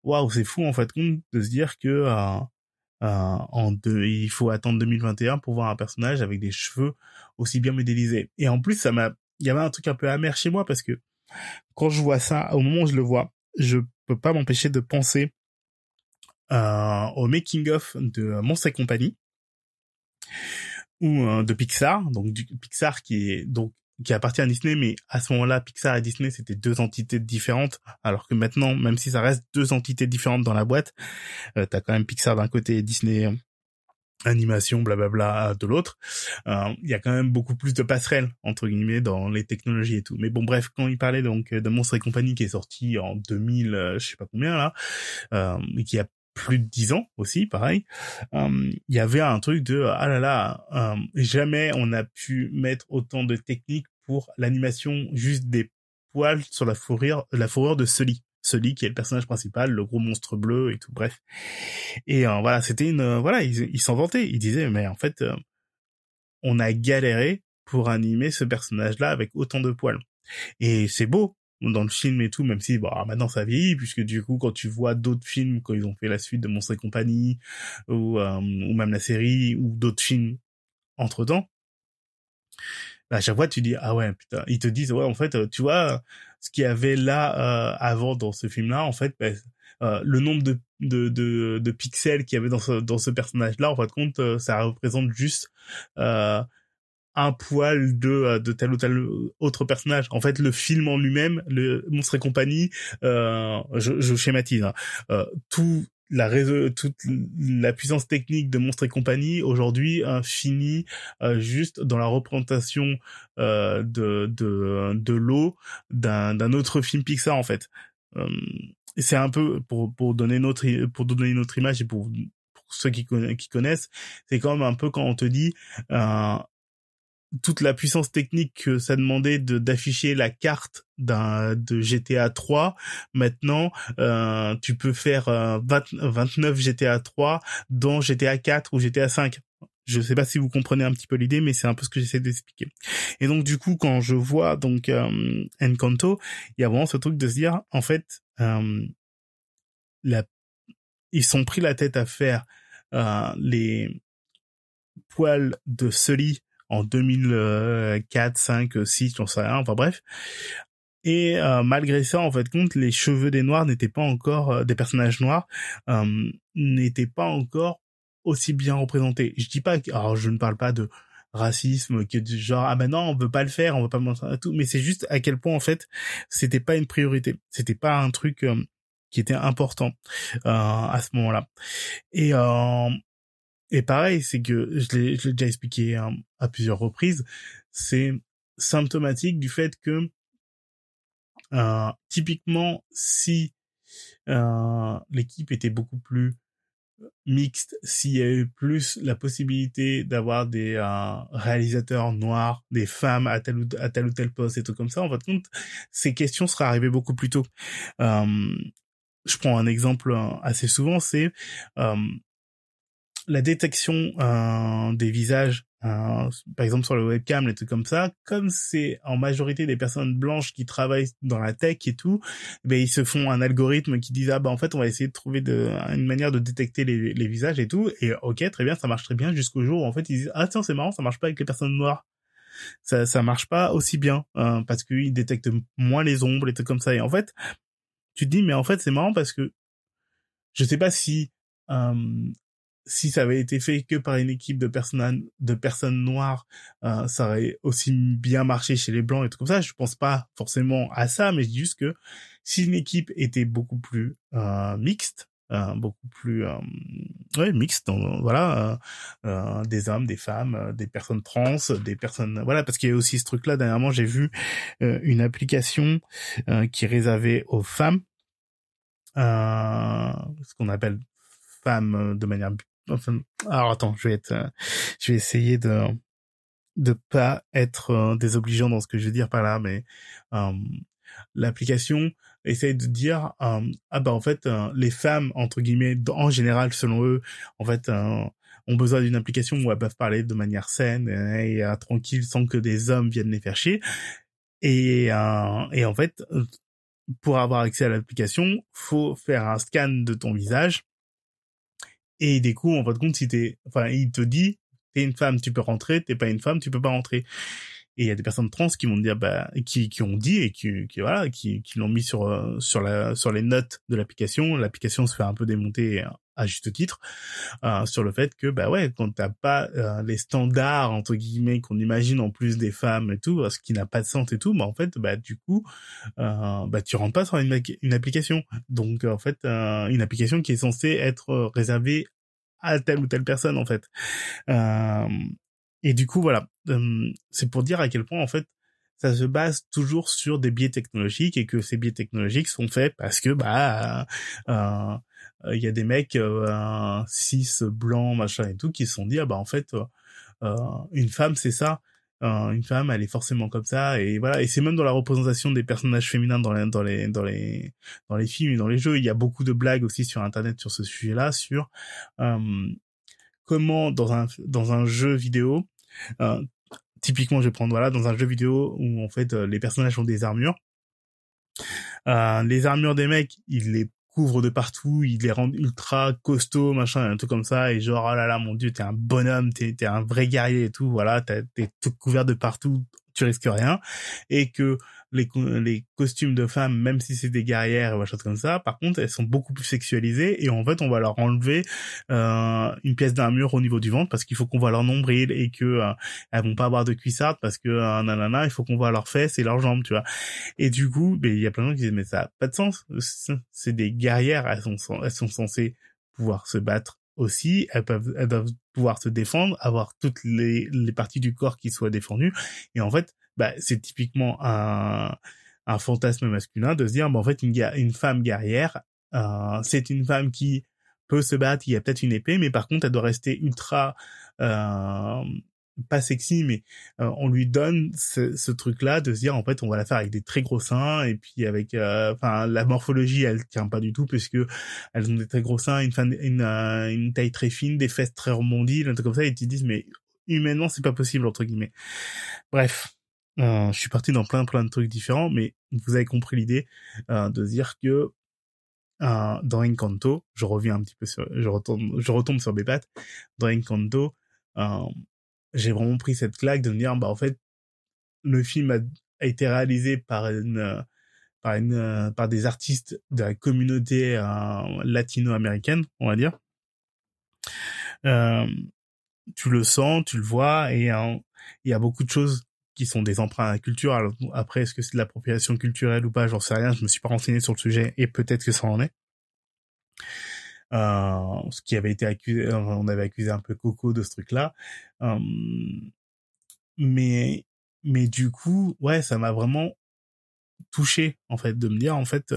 waouh, c'est fou en fait de se dire que euh, euh, en deux, il faut attendre 2021 pour voir un personnage avec des cheveux aussi bien modélisés. Et en plus, ça m'a, il y avait un truc un peu amer chez moi parce que quand je vois ça, au moment où je le vois, je peux pas m'empêcher de penser euh, au making of de Monstre et compagnie ou euh, de Pixar, donc du Pixar qui est donc qui appartient à Disney, mais à ce moment-là, Pixar et Disney, c'était deux entités différentes, alors que maintenant, même si ça reste deux entités différentes dans la boîte, euh, t'as quand même Pixar d'un côté et Disney euh, animation, blablabla de l'autre. Euh, il y a quand même beaucoup plus de passerelles entre guillemets dans les technologies et tout. Mais bon, bref, quand il parlait donc de Monstre et compagnie qui est sorti en 2000, euh, je sais pas combien là, euh, et qui a plus de dix ans aussi, pareil. Il y avait un truc de ah là là, jamais on a pu mettre autant de techniques pour l'animation juste des poils sur la fourrure, la fourrure de Sully. Sully qui est le personnage principal, le gros monstre bleu et tout, bref. Et euh, voilà, c'était une, euh, voilà, il, s'en vantait. Il disait, mais en fait, euh, on a galéré pour animer ce personnage-là avec autant de poils. Et c'est beau dans le film et tout, même si bon, maintenant ça vieillit, puisque du coup, quand tu vois d'autres films, quand ils ont fait la suite de Monstres et compagnie, ou, ou même la série, ou d'autres films entre-temps, bah, à chaque fois tu dis ah ouais putain ils te disent ouais en fait euh, tu vois ce qu'il y avait là euh, avant dans ce film là en fait bah, euh, le nombre de, de, de, de pixels qu'il y avait dans ce, dans ce personnage là en fin de compte ça représente juste un poil de de tel ou tel autre personnage. En fait, le film en lui-même, le Monstre et compagnie, euh, je, je schématise, hein, euh, tout la toute la puissance technique de Monstres et compagnie aujourd'hui finit euh, juste dans la représentation euh, de de de l'eau d'un d'un autre film Pixar en fait. Euh, c'est un peu pour pour donner notre pour donner une autre image et pour pour ceux qui, qui connaissent, c'est quand même un peu quand on te dit euh, toute la puissance technique que ça demandait de d'afficher la carte d'un de GTA 3 maintenant euh, tu peux faire 29 GTA 3 dans GTA 4 ou GTA 5 je sais pas si vous comprenez un petit peu l'idée mais c'est un peu ce que j'essaie d'expliquer. Et donc du coup quand je vois donc euh, Encanto il y a vraiment ce truc de se dire en fait euh, la ils sont pris la tête à faire euh, les poils de Sully en 2004, 5, 6, j'en sais rien, enfin bref. Et euh, malgré ça, en fait, compte, les cheveux des noirs n'étaient pas encore euh, des personnages noirs euh, n'étaient pas encore aussi bien représentés. Je dis pas, que, alors je ne parle pas de racisme que du genre ah ben non on veut pas le faire on veut pas montrer tout mais c'est juste à quel point en fait c'était pas une priorité c'était pas un truc qui était important à ce moment-là et et pareil, c'est que je l'ai, déjà expliqué hein, à plusieurs reprises, c'est symptomatique du fait que euh, typiquement si euh, l'équipe était beaucoup plus mixte, s'il y avait plus la possibilité d'avoir des euh, réalisateurs noirs, des femmes à tel ou à tel ou tel poste et tout comme ça, en fait compte, ces questions seraient arrivées beaucoup plus tôt. je prends un exemple assez souvent, c'est la détection euh, des visages, euh, par exemple sur le webcam, les trucs comme ça, comme c'est en majorité des personnes blanches qui travaillent dans la tech et tout, ben ils se font un algorithme qui dit ah bah en fait on va essayer de trouver de, une manière de détecter les, les visages et tout, et ok très bien ça marche très bien jusqu'au jour où en fait ils disent ah tiens c'est marrant ça marche pas avec les personnes noires. Ça ça marche pas aussi bien euh, parce qu'ils détectent moins les ombres et trucs comme ça. Et en fait tu te dis mais en fait c'est marrant parce que je sais pas si euh, si ça avait été fait que par une équipe de personnes de personnes noires, euh, ça aurait aussi bien marché chez les blancs et tout comme ça. Je pense pas forcément à ça, mais je dis juste que si une équipe était beaucoup plus euh, mixte, euh, beaucoup plus euh, ouais mixte, voilà, euh, des hommes, des femmes, des personnes trans, des personnes, voilà, parce qu'il y a aussi ce truc-là. Dernièrement, j'ai vu une application qui réservée aux femmes, ce qu'on appelle femmes de manière Enfin, alors attends, je vais être, euh, je vais essayer de de pas être euh, désobligeant dans ce que je vais dire par là, mais euh, l'application essaye de dire ah bah en fait les femmes entre guillemets en général selon eux en fait ont besoin d'une application où elles peuvent parler de manière saine et, tranquille sans que des hommes viennent les faire chier. Et et en fait pour avoir accès à l'application faut faire un scan de ton visage et des coups, en fin de compte, si t'es, enfin, il te dit, t'es une femme, tu peux rentrer, t'es pas une femme, tu peux pas rentrer. Et il y a des personnes trans qui vont dire, bah, qui, qui ont dit et qui, qui voilà, qui, qui l'ont mis sur, euh, sur la, sur les notes de l'application. L'application se fait un peu démonter à juste titre euh, sur le fait que bah ouais quand t'as pas euh, les standards entre guillemets qu'on imagine en plus des femmes et tout ce qui n'a pas de sens et tout bah en fait bah du coup euh, bah tu rentres pas sur une, une application. Donc en fait euh, une application qui est censée être réservée à telle ou telle personne en fait. Et du coup voilà. C'est pour dire à quel point en fait ça se base toujours sur des biais technologiques et que ces biais technologiques sont faits parce que bah euh, il y a des mecs euh, cis blancs machin et tout qui se sont dit ah bah en fait euh, une femme c'est ça. Une femme elle est forcément comme ça. Et voilà. Et c'est même dans la représentation des personnages féminins dans les dans les dans les dans les films et dans les jeux. Il y a beaucoup de blagues aussi sur internet sur ce sujet là sur comment dans un dans un jeu vidéo typiquement je vais prendre voilà dans un jeu vidéo où en fait les personnages ont des armures. Euh, les armures des mecs ils les couvre de partout, il les rend ultra costauds, machin, un truc comme ça, et genre, oh là là, mon dieu, t'es un bonhomme, t'es, t'es un vrai guerrier et tout, voilà, t'es tout couvert de partout, tu risques rien, et que les, les costumes de femmes, même si c'est des guerrières ou choses comme ça, par contre, elles sont beaucoup plus sexualisées et en fait, on va leur enlever euh, une pièce d'armure au niveau du ventre parce qu'il faut qu'on voit leur nombril et que euh, elles vont pas avoir de cuissardes parce que euh, nanana, il faut qu'on voit leurs fesses et leurs jambes, tu vois. Et du coup, ben, il y a plein de gens qui disent mais ça a pas de sens. C'est des guerrières, elles sont elles sont censées pouvoir se battre aussi, elles peuvent, elles doivent pouvoir se défendre, avoir toutes les, les parties du corps qui soient défendues. Et en fait, bah, c'est typiquement un, un fantasme masculin de se dire, bah, en fait, une, une femme guerrière, euh, c'est une femme qui peut se battre, il y a peut-être une épée, mais par contre, elle doit rester ultra, euh, pas sexy, mais euh, on lui donne ce, ce truc-là de se dire, en fait, on va la faire avec des très gros seins, et puis avec, euh, enfin, la morphologie, elle tient pas du tout, puisque elles ont des très gros seins, une, une, euh, une taille très fine, des fesses très remondies, un truc comme ça, et ils te disent, mais humainement, c'est pas possible, entre guillemets. Bref, je suis parti dans plein plein de trucs différents, mais vous avez compris l'idée euh, de dire que euh, dans Encanto, je reviens un petit peu sur, je retombe, je retombe sur mes pattes. Dans Encanto, euh, j'ai vraiment pris cette claque de me dire, bah en fait, le film a, été réalisé par une par une par des artistes de la communauté latino-américaine, on va dire. tu le sens, tu le vois, et il y a beaucoup de choses qui sont des emprunts à la culture. Après, est-ce que c'est de l'appropriation culturelle ou pas J'en sais rien. Je me suis pas renseigné sur le sujet et peut-être que ça en est. Euh, ce qui avait été accusé, on avait accusé un peu Coco de ce truc-là. Euh, mais mais du coup, ouais, ça m'a vraiment touché en fait de me dire en fait,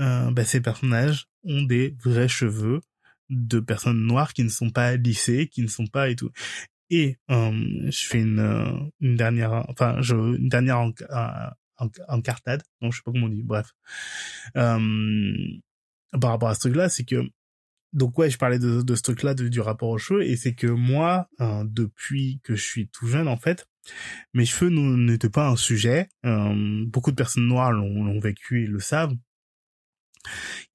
euh bah, ces personnages ont des vrais cheveux de personnes noires qui ne sont pas lissées, qui ne sont pas et tout. Et euh, je fais une, euh, une dernière, enfin, je, une dernière en, en, en cartade, donc je sais pas comment on dit, bref. Euh, par rapport à ce truc-là, c'est que donc ouais, je parlais de, ce truc-là, du rapport aux cheveux, et c'est que moi, euh, depuis que je suis tout jeune, en fait, mes cheveux n'étaient pas un sujet. Euh, beaucoup de personnes noires l'ont vécu et le savent.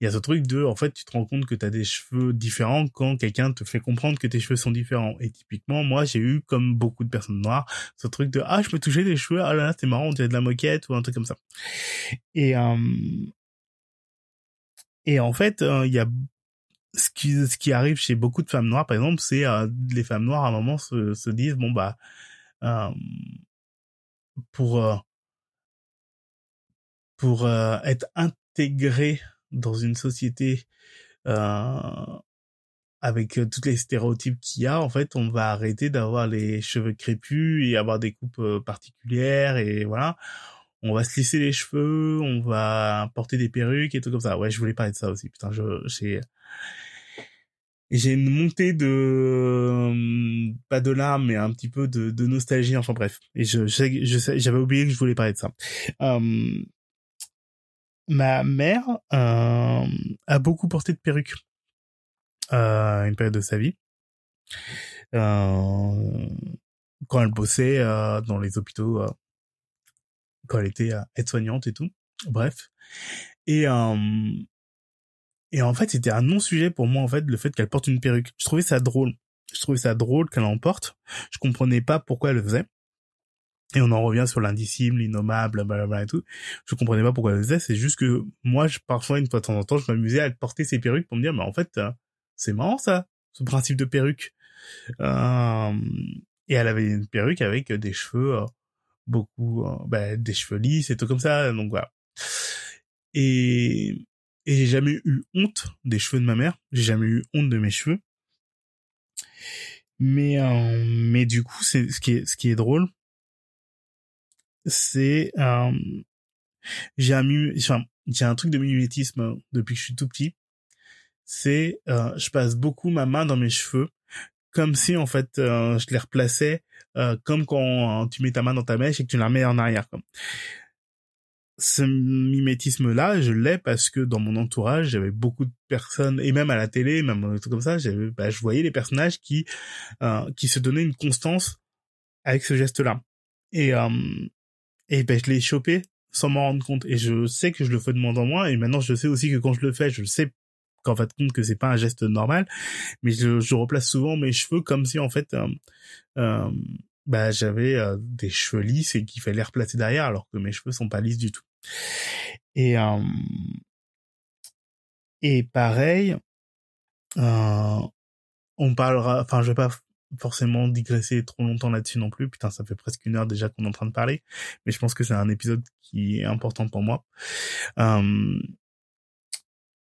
Il y a ce truc de, en fait, tu te rends compte que tu as des cheveux différents quand quelqu'un te fait comprendre que tes cheveux sont différents. Et typiquement, moi, j'ai eu, comme beaucoup de personnes noires, ce truc de, ah, je me toucher des cheveux, ah là là, c'est marrant, on dirait de la moquette ou un truc comme ça. Et, euh, et en fait, il y a ce qui ce qui arrive chez beaucoup de femmes noires par exemple c'est euh, les femmes noires à un moment se, se disent bon bah euh, pour euh, pour euh, être intégrées dans une société avec tous les stéréotypes qu'il y a en fait on va arrêter d'avoir les cheveux crépus et avoir des coupes particulières et voilà on va se lisser les cheveux, on va porter des perruques et tout comme ça. Ouais, je voulais parler de ça aussi. Putain, j'ai, j'ai une montée de euh, pas de larmes mais un petit peu de, nostalgie enfin bref et je j'avais oublié que je voulais parler de ça euh, ma mère euh, a beaucoup porté de perruques euh, une période de sa vie euh, quand elle bossait euh, dans les hôpitaux quand elle était aide-soignante et tout bref et et en fait, c'était un non-sujet pour moi, en fait, le fait qu'elle porte une perruque. Je trouvais ça drôle. Je trouvais ça drôle qu'elle en porte. Je comprenais pas pourquoi elle le faisait. Et on en revient sur l'indicible, l'innommable, blablabla et tout. Je comprenais pas pourquoi elle le faisait. C'est juste que moi, je, parfois, une fois de temps en temps, je m'amusais à porter ces perruques pour me dire, mais en fait, euh, c'est marrant ça, ce principe de perruque. Euh, et elle avait une perruque avec des cheveux, euh, beaucoup, bah, des cheveux lisses et tout comme ça. Donc voilà. Et et j'ai jamais eu honte des cheveux de ma mère. J'ai jamais eu honte de mes cheveux. Mais euh, mais du coup, c'est ce qui est ce qui est drôle, c'est euh, j'ai un enfin, j'ai un truc de mimétisme depuis que je suis tout petit. C'est euh, je passe beaucoup ma main dans mes cheveux comme si en fait euh, je les replaçais euh, comme quand tu mets ta main dans ta mèche et que tu la mets en arrière. Quoi ce mimétisme-là, je l'ai parce que dans mon entourage, j'avais beaucoup de personnes, et même à la télé, même tout comme ça, j'avais, bah, je voyais les personnages qui, euh, qui se donnaient une constance avec ce geste-là. Et, euh, et ben, je l'ai chopé sans m'en rendre compte. Et je sais que je le fais de moins en moins, et maintenant je sais aussi que quand je le fais, je sais qu'en fait compte que c'est pas un geste normal, mais je, je replace souvent mes cheveux comme si en fait euh, euh bah j'avais euh, des cheveux lisses et qu'il fallait replacer derrière alors que mes cheveux sont pas lisses du tout. Et euh, et pareil, euh, on parlera, enfin je vais pas forcément digresser trop longtemps là-dessus non plus. Putain, ça fait presque une heure déjà qu'on est en train de parler, mais je pense que c'est un épisode qui est important pour moi.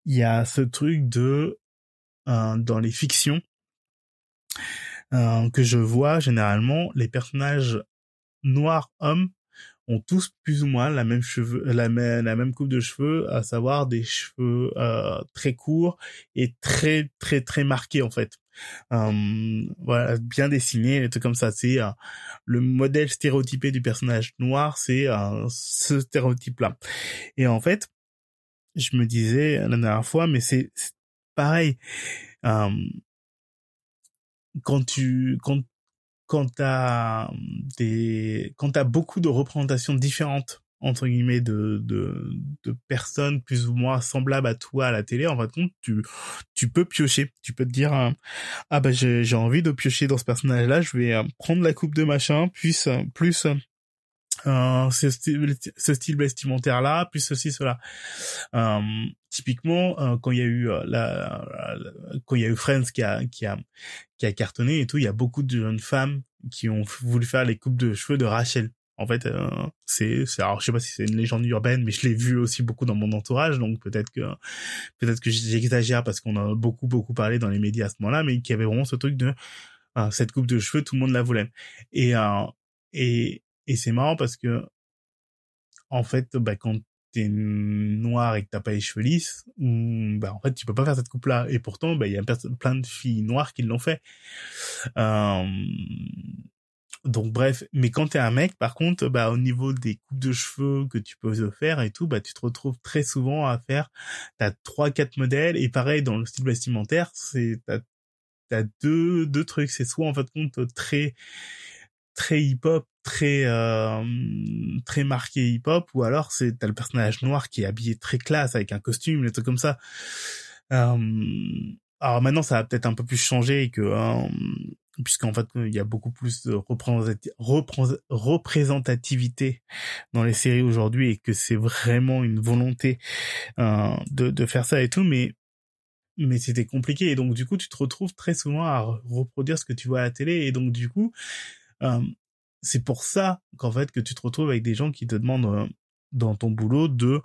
Il y a ce truc de dans les fictions euh, que je vois généralement, les personnages noirs hommes ont tous plus ou moins la même cheveux, la la même coupe de cheveux, à savoir des cheveux euh, très courts et très très très marqués en fait. Euh, voilà, bien dessinés, et tout comme ça. C'est euh, le modèle stéréotypé du personnage noir, c'est ce stéréotype-là. Et en fait, je me disais la dernière fois, mais c'est pareil. Euh, quand tu quand quand t'as des quand t'as beaucoup de représentations différentes entre guillemets de, de de personnes plus ou moins semblables à toi à la télé en fin de compte tu tu peux piocher. Tu peux te dire euh, ah bah j'ai j'ai envie de piocher dans ce personnage là je vais euh, prendre la coupe de machin plus euh, plus euh, ce, style, ce style vestimentaire là plus ceci cela typiquement quand il y a eu euh, la, quand il y a eu Friends qui a qui a qui a cartonné et tout il y a beaucoup de jeunes femmes qui ont voulu faire les coupes de cheveux de Rachel en fait euh, c'est c'est alors je sais pas si c'est une légende urbaine mais je l'ai vu aussi beaucoup dans mon entourage donc peut-être que peut-être que j'exagère parce qu'on a beaucoup beaucoup parlé dans les médias à ce moment-là mais qu'il y avait vraiment ce truc de cette coupe de cheveux tout le monde la voulait et et et c'est marrant parce que, en fait, bah, quand t'es noir et que t'as pas les cheveux lisses, bah, en fait, tu peux pas faire cette coupe-là. Et pourtant, bah, il y a plein de filles noires qui l'ont fait. Euh, donc bref, mais quand t'es un mec, par contre, bah au niveau des coupes de cheveux que tu peux faire et tout, bah tu te retrouves très souvent à faire, t'as trois quatre modèles et pareil dans le style vestimentaire, c'est t'as t'as deux deux trucs, c'est soit en fait compte très très hip hop, très euh, très marqué hip hop, ou alors c'est t'as le personnage noir qui est habillé très classe avec un costume, des trucs comme ça. Euh, alors maintenant ça a peut-être un peu plus changé que euh, puisqu'en fait il y a beaucoup plus de représentativité dans les séries aujourd'hui et que c'est vraiment une volonté euh, de, de faire ça et tout mais mais c'était compliqué et donc du coup tu te retrouves très souvent à reproduire ce que tu vois à la télé et donc du coup euh, c'est pour ça qu'en fait que tu te retrouves avec des gens qui te demandent euh, dans ton boulot de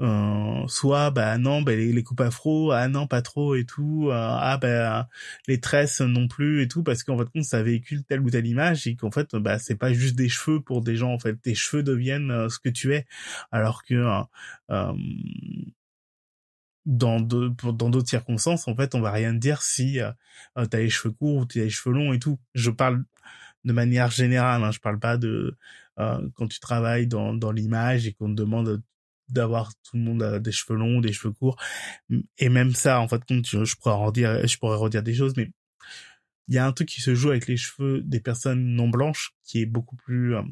euh, soit bah non bah les, les, coupes afro ah non pas trop et tout euh, ah bah les tresses non plus et tout parce qu'en fait ça véhicule telle ou telle image et qu'en fait bah c'est pas juste des cheveux pour des gens en fait. Tes cheveux deviennent euh, ce que tu es. Alors que euh, dans dans d'autres circonstances en fait on va rien dire si euh, t'as les cheveux courts ou t'as les cheveux longs et tout. Je parle de manière générale hein, je parle pas de quand tu travailles dans dans l'image et qu'on te demande d'avoir tout le monde a des cheveux longs, des cheveux courts. Et même ça, en fait, compte, je, pourrais redire, je pourrais redire des choses, mais il y a un truc qui se joue avec les cheveux des personnes non blanches qui est beaucoup plus euh,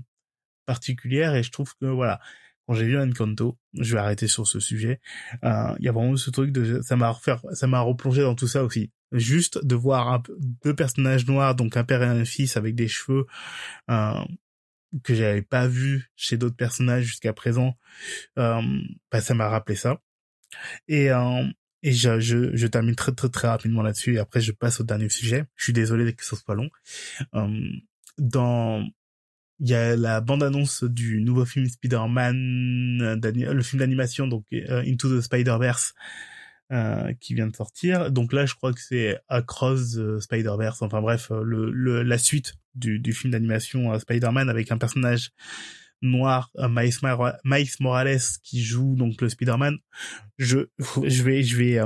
particulière et je trouve que voilà, quand j'ai vu Encanto, je vais arrêter sur ce sujet. Euh, il y a vraiment ce truc de ça m'a refaire, ça m'a replongé dans tout ça aussi. Juste de voir deux personnages noirs, donc un père et un fils avec des cheveux euh, que j'avais pas vu chez d'autres personnages jusqu'à présent, euh, bah, ça m'a rappelé ça. Et, euh, et je, je, je, termine très très très rapidement là-dessus et après je passe au dernier sujet. Je suis désolé que ce soit long. Euh, dans il y a la bande-annonce du nouveau film Spider-Man, le film d'animation donc euh, Into the Spider-Verse euh, qui vient de sortir. Donc là, je crois que c'est Across the Spider-Verse. Enfin bref, euh, le, le, la suite du, du film d'animation euh, Spider-Man avec un personnage noir, Miles, Miles, Morales qui joue donc le Spider-Man. Je, je vais, je vais,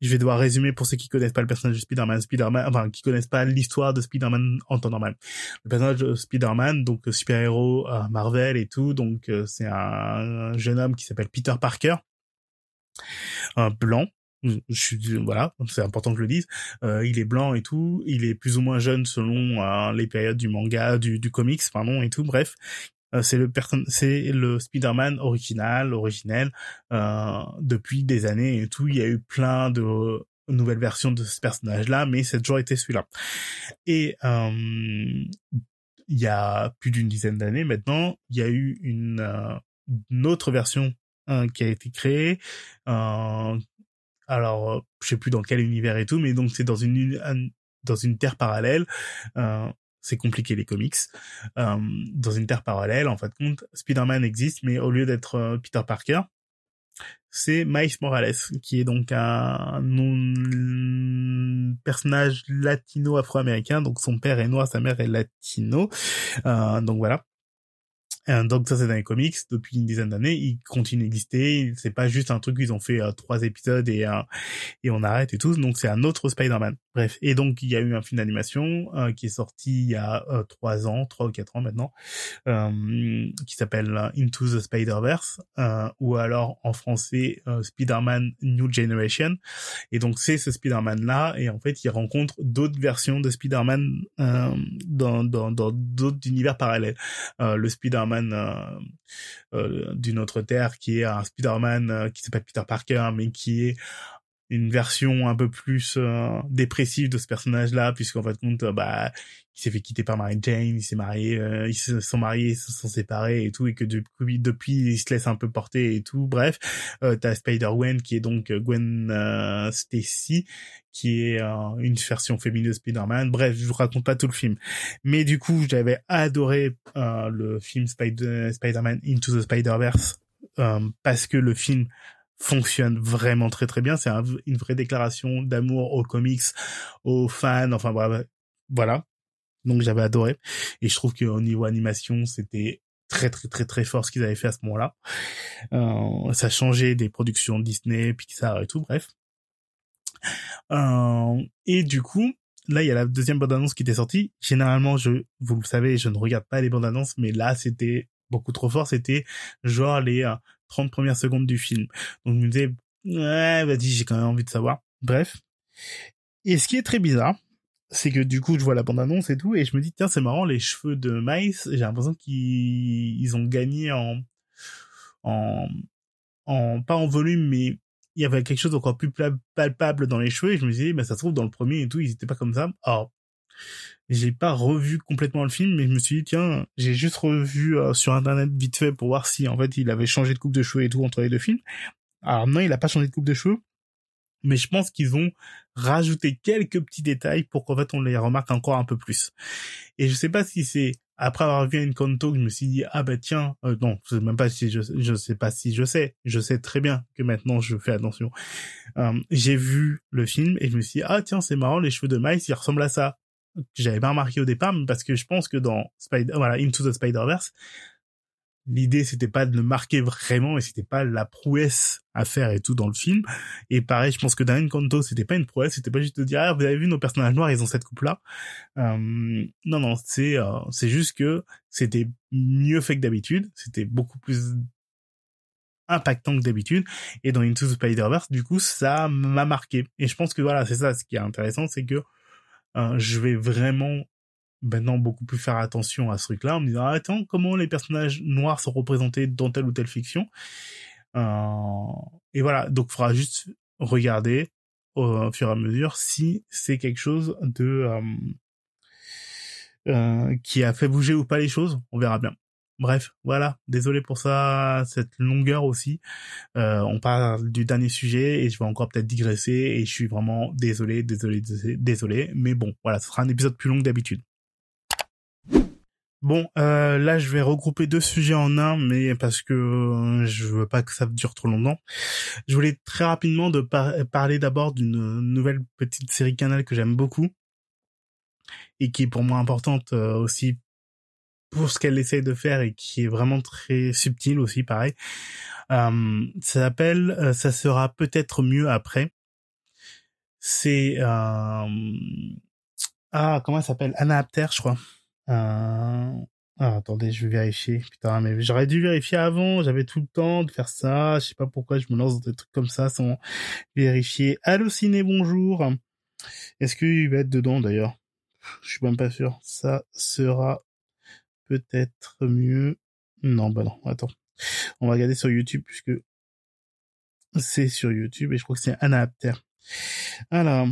je vais devoir résumer pour ceux qui connaissent pas le personnage de Spider-Man, Spider-Man, enfin qui connaissent pas l'histoire de Spider-Man en temps normal. Le personnage de Spider-Man, donc super-héros Marvel et tout, donc c'est un, jeune homme qui s'appelle Peter Parker, un blanc. Je suis voilà, c'est important que je le dise. Euh, il est blanc et tout. Il est plus ou moins jeune selon euh, les périodes du manga, du, du comics, pardon et tout. Bref, euh, c'est le c'est le Spider-Man original, originel euh, depuis des années et tout. Il y a eu plein de nouvelles versions de ce personnage-là, mais c'est toujours été celui-là. Et il y a plus d'une dizaine d'années maintenant, il y a eu une, une autre version qui a été créé. Euh, alors, je sais plus dans quel univers et tout, mais donc c'est dans une dans une terre parallèle. Euh, c'est compliqué les comics. Euh, dans une terre parallèle, en fait, compte, Spider-Man existe, mais au lieu d'être euh, Peter Parker, c'est Miles Morales, qui est donc un, un personnage latino-afro-américain. Donc son père est noir, sa mère est latino. Euh, donc voilà. Donc ça c'est dans les comics depuis une dizaine d'années, il continue d'exister. C'est pas juste un truc qu'ils ont fait euh, trois épisodes et et on arrête et tout. Donc c'est un autre Spider-Man. Bref, et donc il y a eu un film d'animation qui est sorti il y a trois ans, trois ou quatre ans maintenant, qui s'appelle Into the Spider-Verse ou alors en français Spider-Man New Generation. Et donc c'est ce Spider-Man là et en fait il rencontre d'autres versions de Spider-Man dans dans d'autres univers parallèles. le Spider-Man euh, euh, d'une autre terre qui est un Spider-Man euh, qui s'appelle Peter Parker mais qui est une version un peu plus dépressive de ce personnage-là, puisqu'en fait compte, bah, il s'est fait quitter par Mary Jane, il s'est marié, euh, ils se sont mariés, ils se sont séparés et tout, et que depuis, depuis il se laisse un peu porter et tout. Bref, euh, t'as Spider-Gwen qui est donc euh, Gwen euh, Stacy, qui est euh, une version féminine de Spider-Man. Bref, je vous raconte pas tout le film, mais du coup, j'avais adoré le film Spider- Spider-Man Into the Spider-Verse parce que le film fonctionne vraiment très très bien. C'est une vraie déclaration d'amour aux comics, aux fans. Enfin voilà donc j'avais adoré et je trouve qu'au niveau animation c'était très très très très fort ce qu'ils avaient fait à ce moment-là euh, ça changeait des productions Disney Pixar et tout bref euh, et du coup là, il y a la deuxième bande-annonce qui était sortie. Généralement, je, vous le savez, je ne regarde pas les bandes-annonces, mais là, c'était beaucoup trop fort. C'était genre les 30 euh, premières secondes du film. Donc, je me disais, ouais, vas-y, j'ai quand même envie de savoir. Bref. Et ce qui est très bizarre, c'est que du coup, je vois la bande-annonce et tout, et je me dis, tiens, c'est marrant, les cheveux de Miles, j'ai l'impression qu'ils ont gagné en, en, en, pas en volume, mais il y avait quelque chose d'encore plus palpable dans les cheveux, et je me disais, bah, ça se trouve, dans le premier et tout, ils étaient pas comme ça. Alors, j'ai pas revu complètement le film, mais je me suis dit, tiens, j'ai juste revu euh, sur Internet vite fait pour voir si, en fait, il avait changé de coupe de cheveux et tout entre les deux films. Alors non, il a pas changé de coupe de cheveux, mais je pense qu'ils ont rajouté quelques petits détails pour qu'en fait on les remarque encore un peu plus. Et je sais pas si c'est après avoir vu Encanto je me suis dit ah bah tiens euh, non je sais même pas si je je sais pas si je sais je sais très bien que maintenant je fais attention. Euh, j'ai vu le film et je me suis dit ah tiens c'est marrant les cheveux de Miles ils ressemblent à ça. J'avais pas remarqué au départ parce que je pense que dans Spider voilà Into the Spider-Verse l'idée c'était pas de le marquer vraiment et c'était pas la prouesse à faire et tout dans le film. Et pareil je pense que dans Encanto c'était pas une prouesse c'était pas juste de dire ah vous avez vu nos personnages noirs ils ont cette coupe là euh, non non c'est euh, c'est juste que c'était mieux fait que d'habitude c'était beaucoup plus impactant que d'habitude. Et dans Into the Spider-Verse du coup ça m'a marqué. Et je pense que voilà c'est ça ce qui est intéressant c'est que euh, je vais vraiment maintenant beaucoup plus faire attention à ce truc-là en me disant attends comment les personnages noirs sont représentés dans telle ou telle fiction euh, et voilà. Donc il faudra juste regarder au fur et à mesure si c'est quelque chose de euh, euh, qui a fait bouger ou pas les choses. On verra bien bref voilà. Désolé pour ça cette longueur aussi. On parle du dernier sujet et je vais encore peut-être digresser et je suis vraiment désolé désolé désolé mais bon voilà ce sera un épisode plus long que d'habitude. Bon, euh, là, je vais regrouper deux sujets en un, mais parce que euh, je veux pas que ça dure trop longtemps. Je voulais très rapidement de parler d'abord d'une nouvelle petite série Canal que j'aime beaucoup et qui est pour moi importante euh, aussi pour ce qu'elle essaye de faire et qui est vraiment très subtile aussi, pareil. ça s'appelle Ça sera peut-être mieux après. C'est ah comment elle s'appelle? Anna Apter, je crois. Euh... Ah, attendez, je vais vérifier. Putain, mais j'aurais dû vérifier avant. J'avais tout le temps de faire ça. Je sais pas pourquoi je me lance dans des trucs comme ça sans vérifier. Ciné, bonjour. Est-ce qu'il va être dedans d'ailleurs? Je suis même pas sûr. Ça sera peut-être mieux. Non, bah non. Attends. On va regarder sur YouTube puisque c'est sur YouTube et je crois que c'est un Apter. Alors,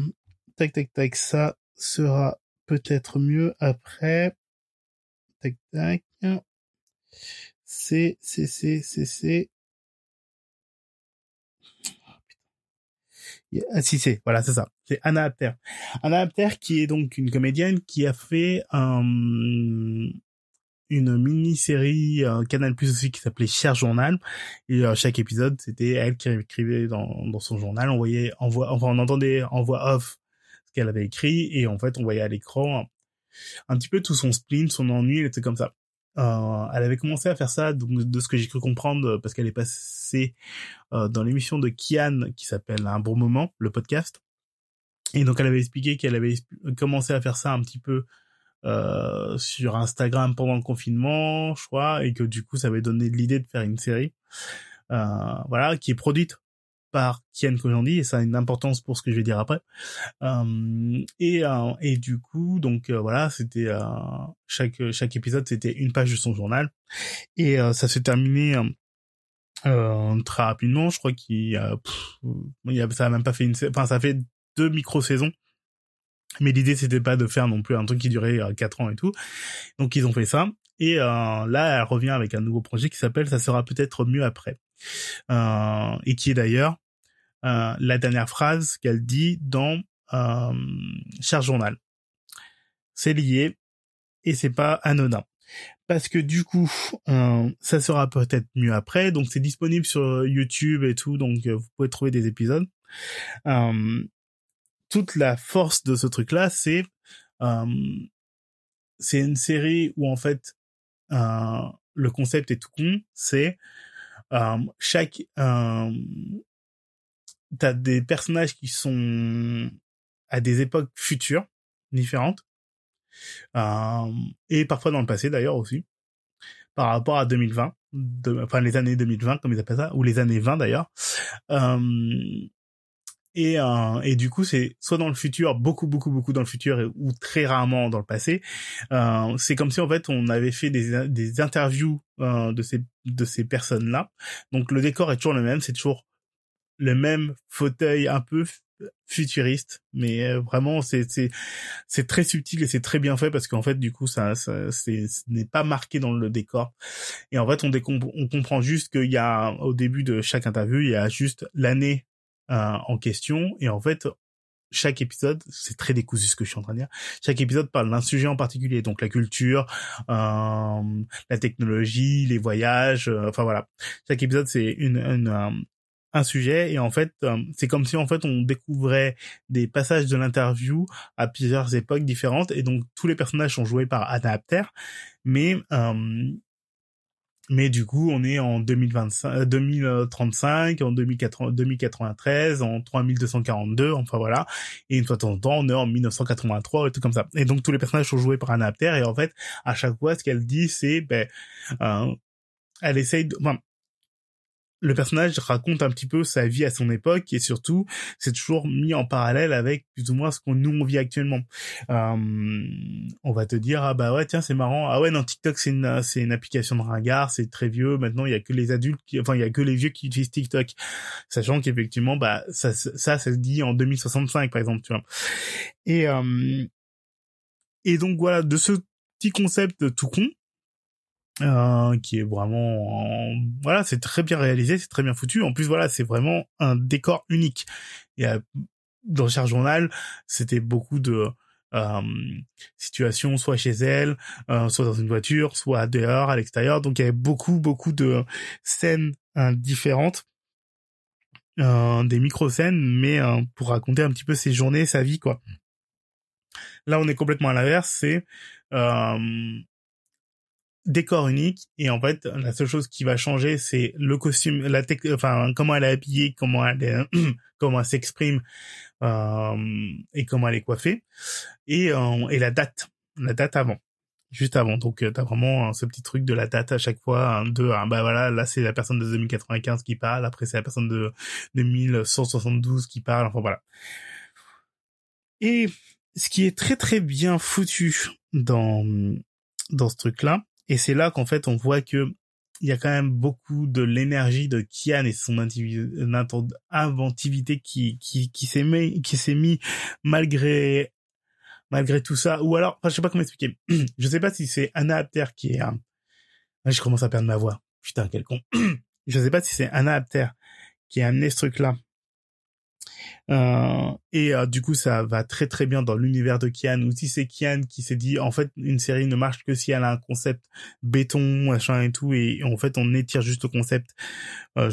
tac, tac, tac. Ça sera peut-être mieux après. Tac, tac. C'est, c'est, c'est, c'est, c'est. Ah, si c'est, voilà, c'est ça. C'est Anna Apter. Anna Apter qui est donc une comédienne qui a fait un, une mini-série euh, Canal Plus aussi qui s'appelait Cher Journal et euh, chaque épisode c'était elle qui écrivait dans, dans son journal on voyait en voix enfin on entendait en voix off ce qu'elle avait écrit et en fait on voyait à l'écran un petit peu tout son spleen, son ennui, elle était comme ça. Euh, elle avait commencé à faire ça, donc de ce que j'ai cru comprendre, parce qu'elle est passée euh, dans l'émission de Kian qui s'appelle Un bon moment, le podcast. Et donc elle avait expliqué qu'elle avait commencé à faire ça un petit peu euh, sur Instagram pendant le confinement, je crois, et que du coup ça avait donné l'idée de faire une série, voilà, qui est produite par Kian Kojandi et ça a une importance pour ce que je vais dire après. Euh, et euh, et du coup donc euh, voilà c'était euh, chaque chaque épisode c'était une page de son journal et ça s'est terminé très rapidement. Je crois qu'il a, ça a même pas fait une enfin ça fait deux micro saisons. Mais l'idée c'était pas de faire non plus un truc qui durait quatre ans et tout. Donc ils ont fait ça et là elle revient avec un nouveau projet qui s'appelle ça sera peut-être mieux après. Euh, et qui est d'ailleurs euh, la dernière phrase qu'elle dit dans euh, Cher Journal. C'est lié et c'est pas anodin. Parce que du coup, euh, ça sera peut-être mieux après. Donc c'est disponible sur YouTube et tout, donc vous pouvez trouver des épisodes. Toute la force de ce truc-là, c'est c'est une série où en fait le concept est tout con. C'est euh, chaque euh, t'as des personnages qui sont à des époques futures différentes. et parfois dans le passé d'ailleurs aussi par rapport à 2020, enfin les années 2020 comme ils appellent ça, ou les années 20 d'ailleurs. Euh, et, euh, et du coup, c'est soit dans le futur, beaucoup, beaucoup, beaucoup dans le futur, ou très rarement dans le passé. Euh, c'est comme si en fait on avait fait des, des interviews euh, de ces de ces personnes-là. Donc le décor est toujours le même, c'est toujours le même fauteuil un peu futuriste, mais euh, vraiment c'est c'est c'est très subtil et c'est très bien fait parce qu'en fait du coup ça, ça c'est ce n'est pas marqué dans le décor et en fait on on comprend juste qu'il y a au début de chaque interview il y a juste l'année en question et en fait chaque épisode, c'est très décousu ce que je suis en train de dire. Chaque épisode parle d'un sujet en particulier, donc la culture, euh, la technologie, les voyages, euh, enfin voilà. Chaque épisode c'est une, une, un sujet et en fait euh, c'est comme si en fait on découvrait des passages de l'interview à plusieurs époques différentes et donc tous les personnages sont joués par Anna Apter mais euh, mais du coup on est en 2025 2035 en 2093 en 3242 enfin voilà. Et une fois de temps en temps on est en 1983 et tout comme ça. Et donc tous les personnages sont joués par Anna Apter et en fait à chaque fois ce qu'elle dit c'est ben euh, elle essaye de le personnage raconte un petit peu sa vie à son époque et surtout c'est toujours mis en parallèle avec plus ou moins ce qu'on nous on vit actuellement. Euh, on va te dire ah bah ouais tiens c'est marrant. Ah ouais non TikTok c'est une c'est une application de ringard c'est très vieux. Maintenant il y a que les adultes qui enfin il y a que les vieux qui utilisent TikTok. Sachant qu'effectivement bah ça ça ça se dit en 2065 par exemple tu vois. Et euh, et donc voilà de ce petit concept tout con euh, qui est vraiment voilà c'est très bien réalisé c'est très bien foutu. En plus voilà c'est vraiment un décor unique. Et dans Cher Journal c'était beaucoup de euh, situations soit chez elle euh, soit dans une voiture soit dehors à l'extérieur. Donc il y avait beaucoup beaucoup de scènes euh, différentes. Des micro scènes mais pour raconter un petit peu ses journées sa vie quoi. Là on est complètement à l'inverse c'est décor unique et en fait la seule chose qui va changer c'est le costume la tech enfin comment elle est habillée comment elle est, <clears throat> comment elle s'exprime euh, et comment elle est coiffée et euh, et la date la date avant juste avant. Donc euh, t'as vraiment hein, ce petit truc de la date à chaque fois hein, de ah, bah voilà là c'est la personne de 2095 qui parle après c'est la personne de, de 1172 qui parle enfin voilà. Et ce qui est très très bien foutu dans dans ce truc là et c'est là qu'en fait on voit que il y a quand même beaucoup de l'énergie de Kian et son inventivité qui s'est mis malgré tout ça. Ou alors enfin, je sais pas comment expliquer. <clears throat> Je sais pas si c'est Anna Apter qui est je commence à perdre ma voix. Putain quel con. <clears throat> Je sais pas si c'est Anna Apter qui a amené ce truc là euh, et euh, du coup, ça va très très bien dans l'univers de Kian. Ou si c'est Kian qui s'est dit, en fait, une série ne marche que si elle a un concept béton, machin et tout, et, en fait, on étire juste le concept euh,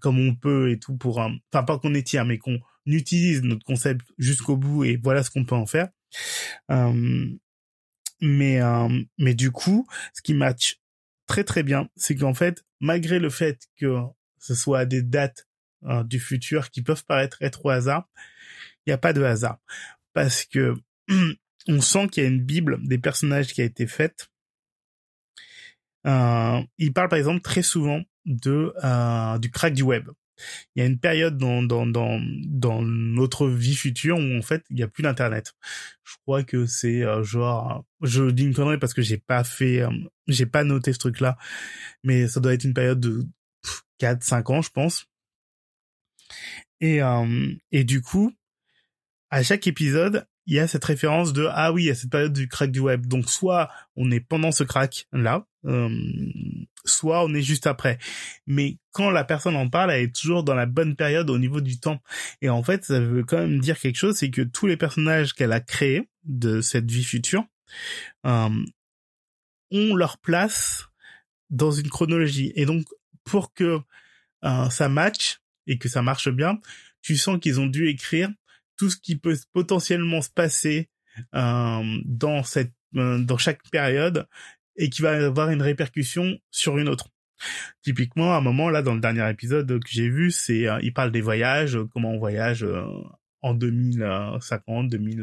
comme on peut et tout pour un... Enfin, pas qu'on étire, mais qu'on utilise notre concept jusqu'au bout et voilà ce qu'on peut en faire. mais mais du coup, ce qui match très très bien, c'est qu'en fait, malgré le fait que ce soit des dates Hein, du futur qui peuvent paraître être au hasard, il n'y a pas de hasard. Parce que <clears throat> on sent qu'il y a une Bible des personnages qui a été faite. Euh, il parle par exemple très souvent de euh, du crack du web. Il y a une période dans dans dans dans notre vie future où en fait il y a plus d'internet. Je crois que c'est euh, genre je dis une connerie parce que j'ai pas fait euh, j'ai pas noté ce truc là mais ça doit être une période de 4 5 ans je pense et, euh, et du coup, à chaque épisode, il y a cette référence de ah oui, a cette période du crack du web. Donc soit on est pendant ce crack là, euh, soit on est juste après. Mais quand la personne en parle, elle est toujours dans la bonne période au niveau du temps. Et en fait, ça veut quand même dire quelque chose, c'est que tous les personnages qu'elle a créés de cette vie future euh, ont leur place dans une chronologie. Et donc pour que euh, ça match, et que ça marche bien, tu sens qu'ils ont dû écrire tout ce qui peut potentiellement se passer euh, dans cette euh, dans chaque période et qui va avoir une répercussion sur une autre. Typiquement, à un moment là dans le dernier épisode que j'ai vu, c'est euh, il parle des voyages, comment on voyage en 2050, 2000,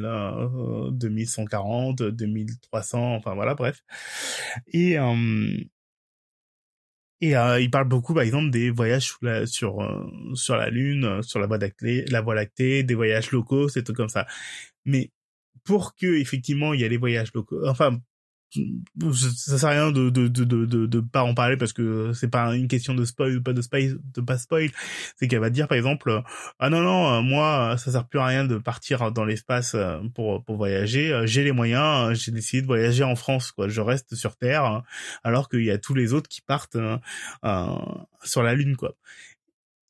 2140, 2300, enfin voilà, bref. Et et euh, il parle beaucoup, par exemple, des voyages sur euh, sur la Lune, euh, sur la voie lactée, la voie lactée, des voyages locaux, c'est tout comme ça. Mais pour que effectivement il y ait les voyages locaux, enfin ça sert à rien de de de de de, pas en parler parce que c'est pas une question de spoil ou pas de spoil de pas spoil. C'est qu'elle va dire par exemple ah non non moi ça sert plus à rien de partir dans l'espace euh, pour pour voyager. Euh, j'ai les moyens j'ai décidé de voyager en France quoi. Je reste sur terre hein, alors qu'il y a tous les autres qui partent euh, sur la lune quoi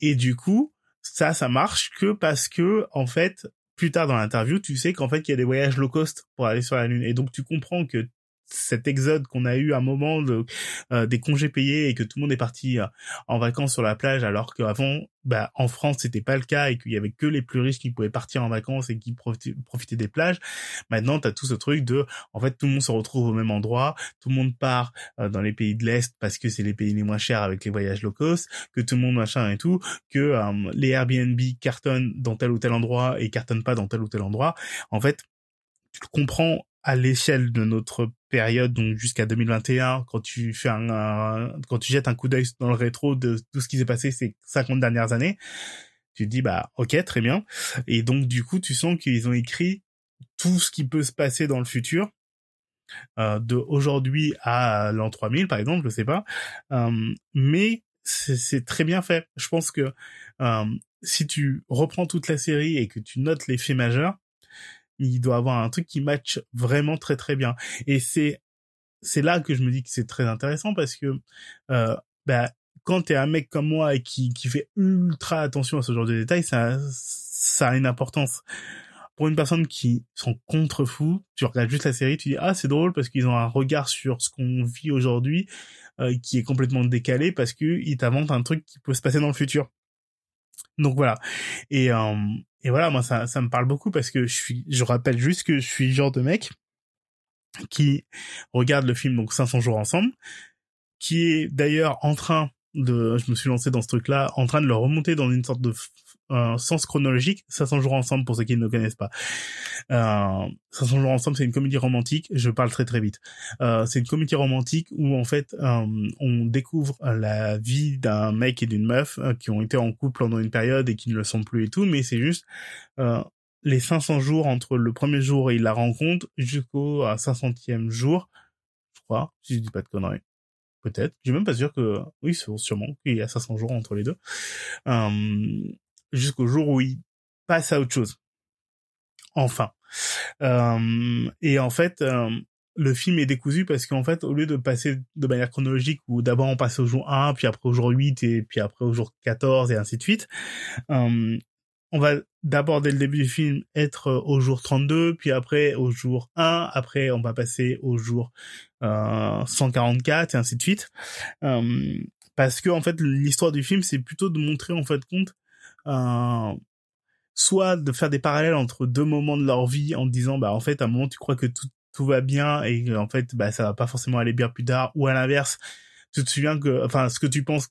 et du coup ça ça marche que parce que en fait plus tard dans l'interview, tu sais qu'en fait, il y a des voyages low cost pour aller sur la Lune. Et donc, tu comprends que cet exode qu'on a eu à un moment de, euh, des congés payés et que tout le monde est parti euh, en vacances sur la plage alors qu'avant bah en France c'était pas le cas et qu'il y avait que les plus riches qui pouvaient partir en vacances et qui profitaient, des plages maintenant tu as tout ce truc de en fait tout le monde se retrouve au même endroit tout le monde part euh, dans les pays de l'est parce que c'est les pays les moins chers avec les voyages low cost que tout le monde machin et tout que les Airbnb cartonnent dans tel ou tel endroit et cartonnent pas dans tel ou tel endroit. En fait tu comprends à l'échelle de notre période, donc jusqu'à 2021, quand tu fais un, quand tu jettes un coup d'œil dans le rétro de tout ce qui s'est passé ces 50 dernières années, tu te dis bah ok très bien, et donc du coup tu sens qu'ils ont écrit tout ce qui peut se passer dans le futur, euh, de aujourd'hui à l'an 3000 par exemple, je sais pas, euh, mais c'est très bien fait. Je pense que euh, si tu reprends toute la série et que tu notes les faits majeurs, il doit avoir un truc qui match vraiment très très bien. Et c'est c'est là que je me dis que c'est très intéressant parce que euh, bah, quand t'es un mec comme moi et qui qui fait ultra attention à ce genre de détails, ça ça a une importance. Pour une personne qui sont contre fous, tu regardes juste la série, tu dis ah c'est drôle parce qu'ils ont un regard sur ce qu'on vit aujourd'hui euh, qui est complètement décalé parce que ils t'inventent un truc qui peut se passer dans le futur. Donc voilà. Et euh, et voilà, moi ça ça me parle beaucoup parce que je suis je rappelle juste que je suis le genre de mec qui regarde le film donc 500 jours ensemble, qui est d'ailleurs en train de je me suis lancé dans ce truc là en train de le remonter dans une sorte de un sens chronologique. 500 jours ensemble pour ceux qui ne le connaissent pas. Euh, 500 jours ensemble, c'est une comédie romantique. Je parle très très vite. Euh, c'est une comédie romantique où en fait euh, on découvre la vie d'un mec et d'une meuf euh, qui ont été en couple pendant une période et qui ne le sont plus et tout, mais c'est juste euh, les 500 jours entre le premier jour il la rencontre jusqu'au 500e jour, je crois, si je dis pas de conneries peut-être. Je suis même pas sûr que, oui, sûrement qu'il y a 500 jours entre les deux. Euh, jusqu'au jour où il passe à autre chose. Enfin. Euh, et en fait, euh, le film est décousu parce qu'en fait, au lieu de passer de manière chronologique, où d'abord on passe au jour 1, puis après au jour 8, et puis après au jour 14, et ainsi de suite, euh, on va d'abord dès le début du film être au jour 32, puis après au jour 1, après on va passer au jour 144, et ainsi de suite. parce que en fait, l'histoire du film, c'est plutôt de montrer en fait compte soit de faire des parallèles entre deux moments de leur vie en disant bah en fait à un moment tu crois que tout tout va bien et en fait bah ça va pas forcément aller bien plus tard. Ou à l'inverse tu te souviens que enfin ce que tu penses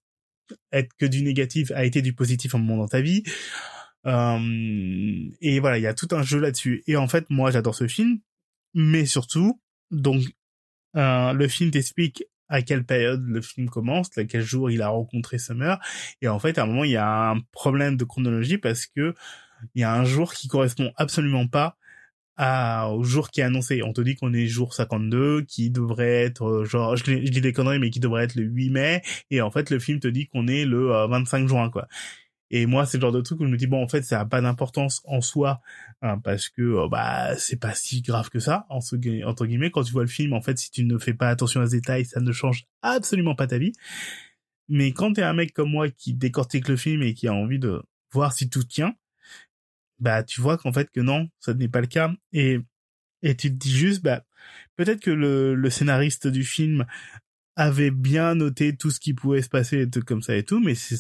être que du négatif a été du positif un moment dans ta vie. Et voilà il y a tout un jeu là-dessus. Et en fait moi j'adore ce film mais surtout donc le film t'explique à quelle période le film commence, à quel jour il a rencontré Summer. Et en fait, à un moment, il y a un problème de chronologie parce que il y a un jour qui correspond absolument pas au jour qui est annoncé. On te dit qu'on est jour 52, qui devrait être, euh, genre, je, je dis des conneries, mais qui devrait être le 8 mai. Et en fait, le film te dit qu'on est le 25 euh, juin, quoi. Et moi, c'est le genre de truc où je me dis bon, en fait, ça a pas d'importance en soi hein, parce que euh, bah c'est pas si grave que ça entre guillemets. Quand tu vois le film, en fait, si tu ne fais pas attention à ce détail, ça ne change absolument pas ta vie. Mais quand t'es un mec comme moi qui décortique le film et qui a envie de voir si tout tient, bah tu vois qu'en fait que non, ça n'est pas le cas. Et et tu te dis juste bah peut-être que le, le scénariste du film avait bien noté tout ce qui pouvait se passer et tout comme ça et tout, mais c'est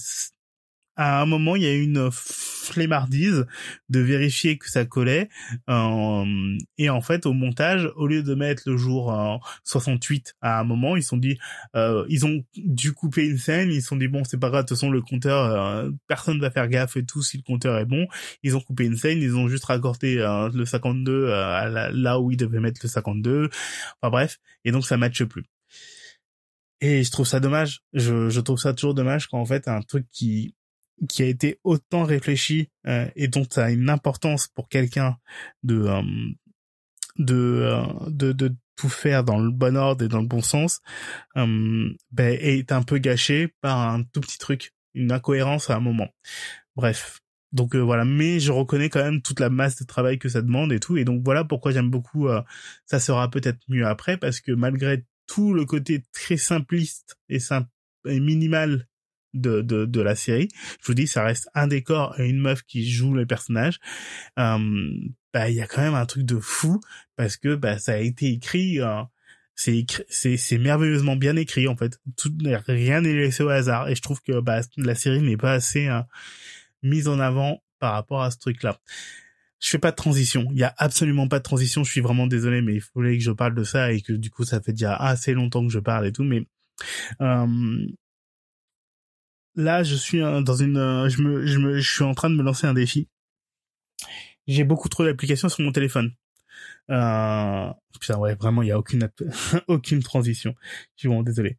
à un moment, il y a une flemmardise de vérifier que ça collait. Euh, et en fait, au montage, au lieu de mettre le jour 68 à un moment, ils sont dit, euh, ils ont dû couper une scène. Ils sont dit bon, c'est pas grave. De toute façon, le compteur, euh, personne va faire gaffe et tout si le compteur est bon. Ils ont coupé une scène. Ils ont juste raccordé le 52 à là où ils devaient mettre le 52. Enfin bref. Et donc ça matche plus. Et je trouve ça dommage. Je, je trouve ça toujours dommage quand en fait un truc qui qui a été autant réfléchi euh, et dont ça a une importance pour quelqu'un de, euh, de, euh, de de tout faire dans le bon ordre et dans le bon sens, ben, est un peu gâché par un tout petit truc, une incohérence à un moment. Bref. Donc voilà, mais je reconnais quand même toute la masse de travail que ça demande et tout, et donc voilà pourquoi j'aime beaucoup. ça sera peut-être mieux après parce que malgré tout le côté très simpliste et, simple et minimal de, de, de la série. Je vous dis, ça reste un décor et une meuf qui joue les personnages. Euh, bah, il y a quand même un truc de fou parce que bah, ça a été écrit. Euh, c'est c'est merveilleusement bien écrit en fait. Tout, rien n'est laissé au hasard et je trouve que bah, la série n'est pas assez euh, mise en avant par rapport à ce truc-là. Je fais pas de transition. Il y a absolument pas de transition. Je suis vraiment désolé, mais il fallait que je parle de ça et que du coup ça fait déjà assez longtemps que je parle et tout. Mais euh, là, je suis dans une, euh, je me, je me, je suis en train de me lancer un défi. J'ai beaucoup trop d'applications sur mon téléphone. Euh, putain, ouais, vraiment, il y a aucune, <laughs> aucune transition. Je suis désolé.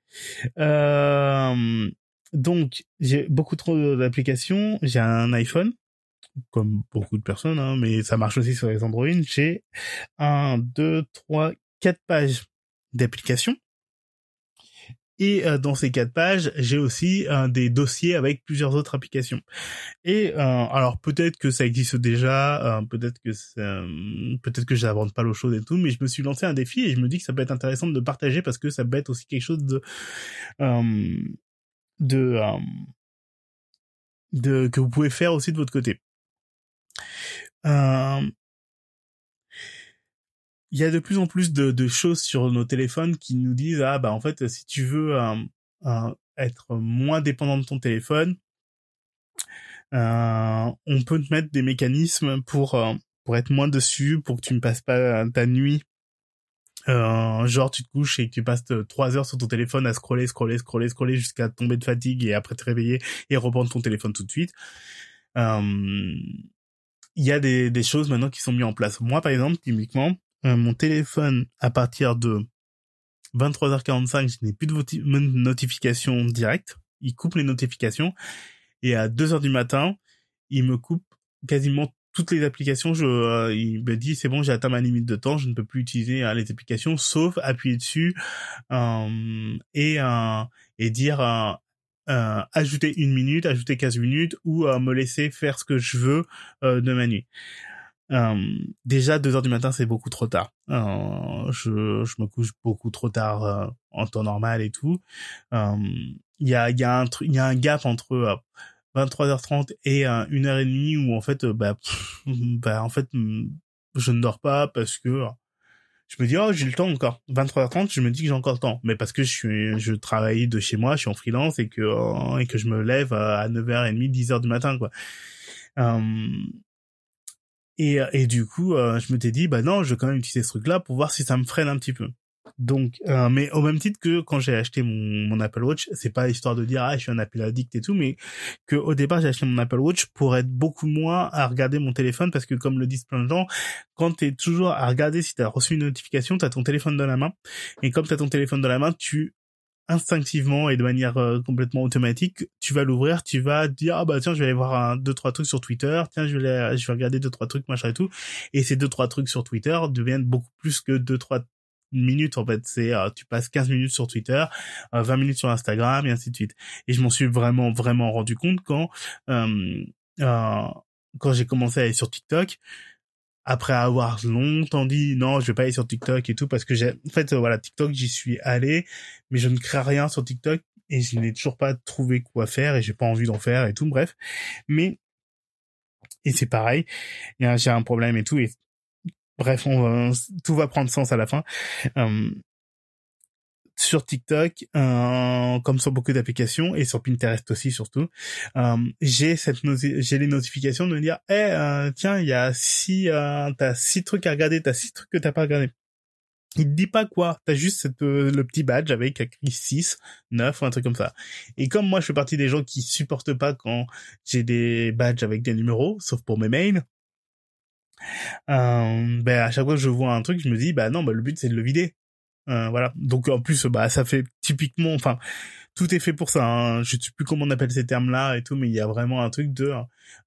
Euh, donc, j'ai beaucoup trop d'applications. J'ai un iPhone, comme beaucoup de personnes, hein, mais ça marche aussi sur les Android. J'ai un, deux, trois, quatre pages d'applications et euh, dans ces quatre pages, j'ai aussi euh, des dossiers avec plusieurs autres applications. Et euh, alors peut-être que ça existe déjà, peut-être que peut-être que j'invente pas l'eau chaude et tout, mais je me suis lancé un défi et je me dis que ça peut être intéressant de partager parce que ça peut être aussi quelque chose de de de que vous pouvez faire aussi de votre côté. Euh, il y a de plus en plus de, choses sur nos téléphones qui nous disent ah bah en fait si tu veux euh, euh, être moins dépendant de ton téléphone euh, on peut te mettre des mécanismes pour pour être moins dessus pour que tu ne passes pas ta nuit genre tu te couches et tu passes trois heures sur ton téléphone à scroller scroller scroller scroller jusqu'à tomber de fatigue et après te réveiller et reprendre ton téléphone tout de suite. Il y a des, des choses maintenant qui sont mises en place. Moi par exemple typiquement euh, mon téléphone à partir de 23h45, je n'ai plus de notifications directes. Il coupe les notifications et à 2h du matin, il me coupe quasiment toutes les applications. Je, euh, il me dit c'est bon, j'ai atteint ma limite de temps, je ne peux plus utiliser euh, les applications sauf appuyer dessus et et dire ajouter une minute, ajouter 15 minutes ou me laisser faire ce que je veux de ma nuit. Euh, déjà deux heures du matin c'est beaucoup trop tard. Euh, je, je me couche beaucoup trop tard euh, en temps normal et tout. Il y a y a un y a un gap entre 23h30 et une heure et demie où en fait bah, <laughs> bah en fait je ne dors pas parce que je me dis oh j'ai le temps encore 23h30 je me dis que j'ai encore le temps mais parce que je suis je travaille de chez moi je suis en freelance et que et que je me lève à 9h30 10h du matin quoi et, et du coup, euh, je me t'ai dit, bah non, je vais quand même utiliser ce truc-là pour voir si ça me freine un petit peu. Donc, euh, mais au même titre que quand j'ai acheté mon, mon Apple Watch, c'est pas histoire de dire ah je suis un Apple addict et tout, mais que au départ j'ai acheté mon Apple Watch pour être beaucoup moins à regarder mon téléphone parce que comme le disent plein de gens, quand t'es toujours à regarder si t'as reçu une notification, t'as ton téléphone dans la main et comme t'as ton téléphone dans la main, tu instinctivement et de manière euh, complètement automatique, tu vas l'ouvrir, tu vas dire ah bah tiens je vais aller voir un, deux trois trucs sur Twitter, tiens je vais je vais regarder deux trois trucs machin et tout, et ces deux trois trucs sur Twitter deviennent beaucoup plus que deux trois minutes en fait. C'est euh, tu passes 15 minutes sur Twitter 20 euh, minutes sur Instagram et ainsi de suite. Et je m'en suis vraiment vraiment rendu compte quand quand j'ai commencé à aller sur TikTok après avoir longtemps dit non, je vais pas aller sur TikTok et tout parce que j'ai en fait voilà, TikTok, j'y suis allé mais je ne crée rien sur TikTok et je n'ai toujours pas trouvé quoi faire et j'ai pas envie d'en faire et tout bref. Mais et c'est pareil, j'ai un problème et tout et bref, on tout va prendre sens à la fin. Euh, sur TikTok, euh, comme sur beaucoup d'applications et sur Pinterest aussi surtout, euh, j'ai cette j'ai les notifications de me dire, eh euh, tiens, il y a six, euh, t'as six trucs à regarder, t'as six trucs que t'as pas regardé. Il te dit pas quoi, t'as juste euh, le petit badge avec écrit 6, 9 ou un truc comme ça. Et comme moi je fais partie des gens qui supportent pas quand j'ai des badges avec des numéros, sauf pour mes mails, euh, ben à chaque fois que je vois un truc, je me dis bah non, bah le but c'est de le vider. Euh, voilà. Donc en plus, bah ça fait typiquement, enfin, tout est fait pour ça. Hein. Je sais plus comment on appelle ces termes-là et tout, mais il y a vraiment un truc de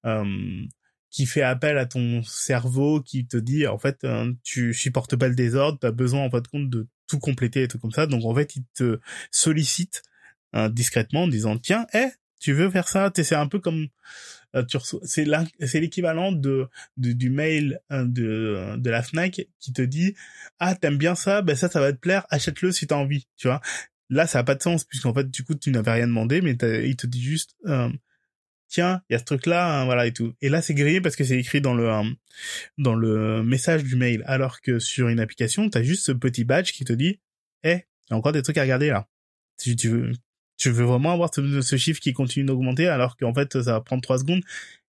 euh, qui fait appel à ton cerveau, qui te dit en fait, euh, tu supportes pas le désordre, tu as besoin en fait compte de tout compléter et tout comme ça. Donc en fait, il te sollicite euh, discrètement en disant tiens, eh, tu veux faire ça C'est un peu comme euh, c'est c'est l'équivalent de, du mail euh, de de la Fnac qui te dit ah t'aimes bien ça ben ça ça va te plaire achète-le si t'as envie tu vois là ça a pas de sens puisqu'en fait du coup tu n'avais rien demandé mais il te dit juste euh, tiens il y a ce truc là hein, voilà et tout et là c'est grillé parce que c'est écrit dans le dans le message du mail. Alors que sur une application t'as juste ce petit badge qui te dit eh il y a encore des trucs à regarder là. Si tu veux tu veux vraiment avoir ce, chiffre qui continue d'augmenter alors qu'en fait ça va prendre trois secondes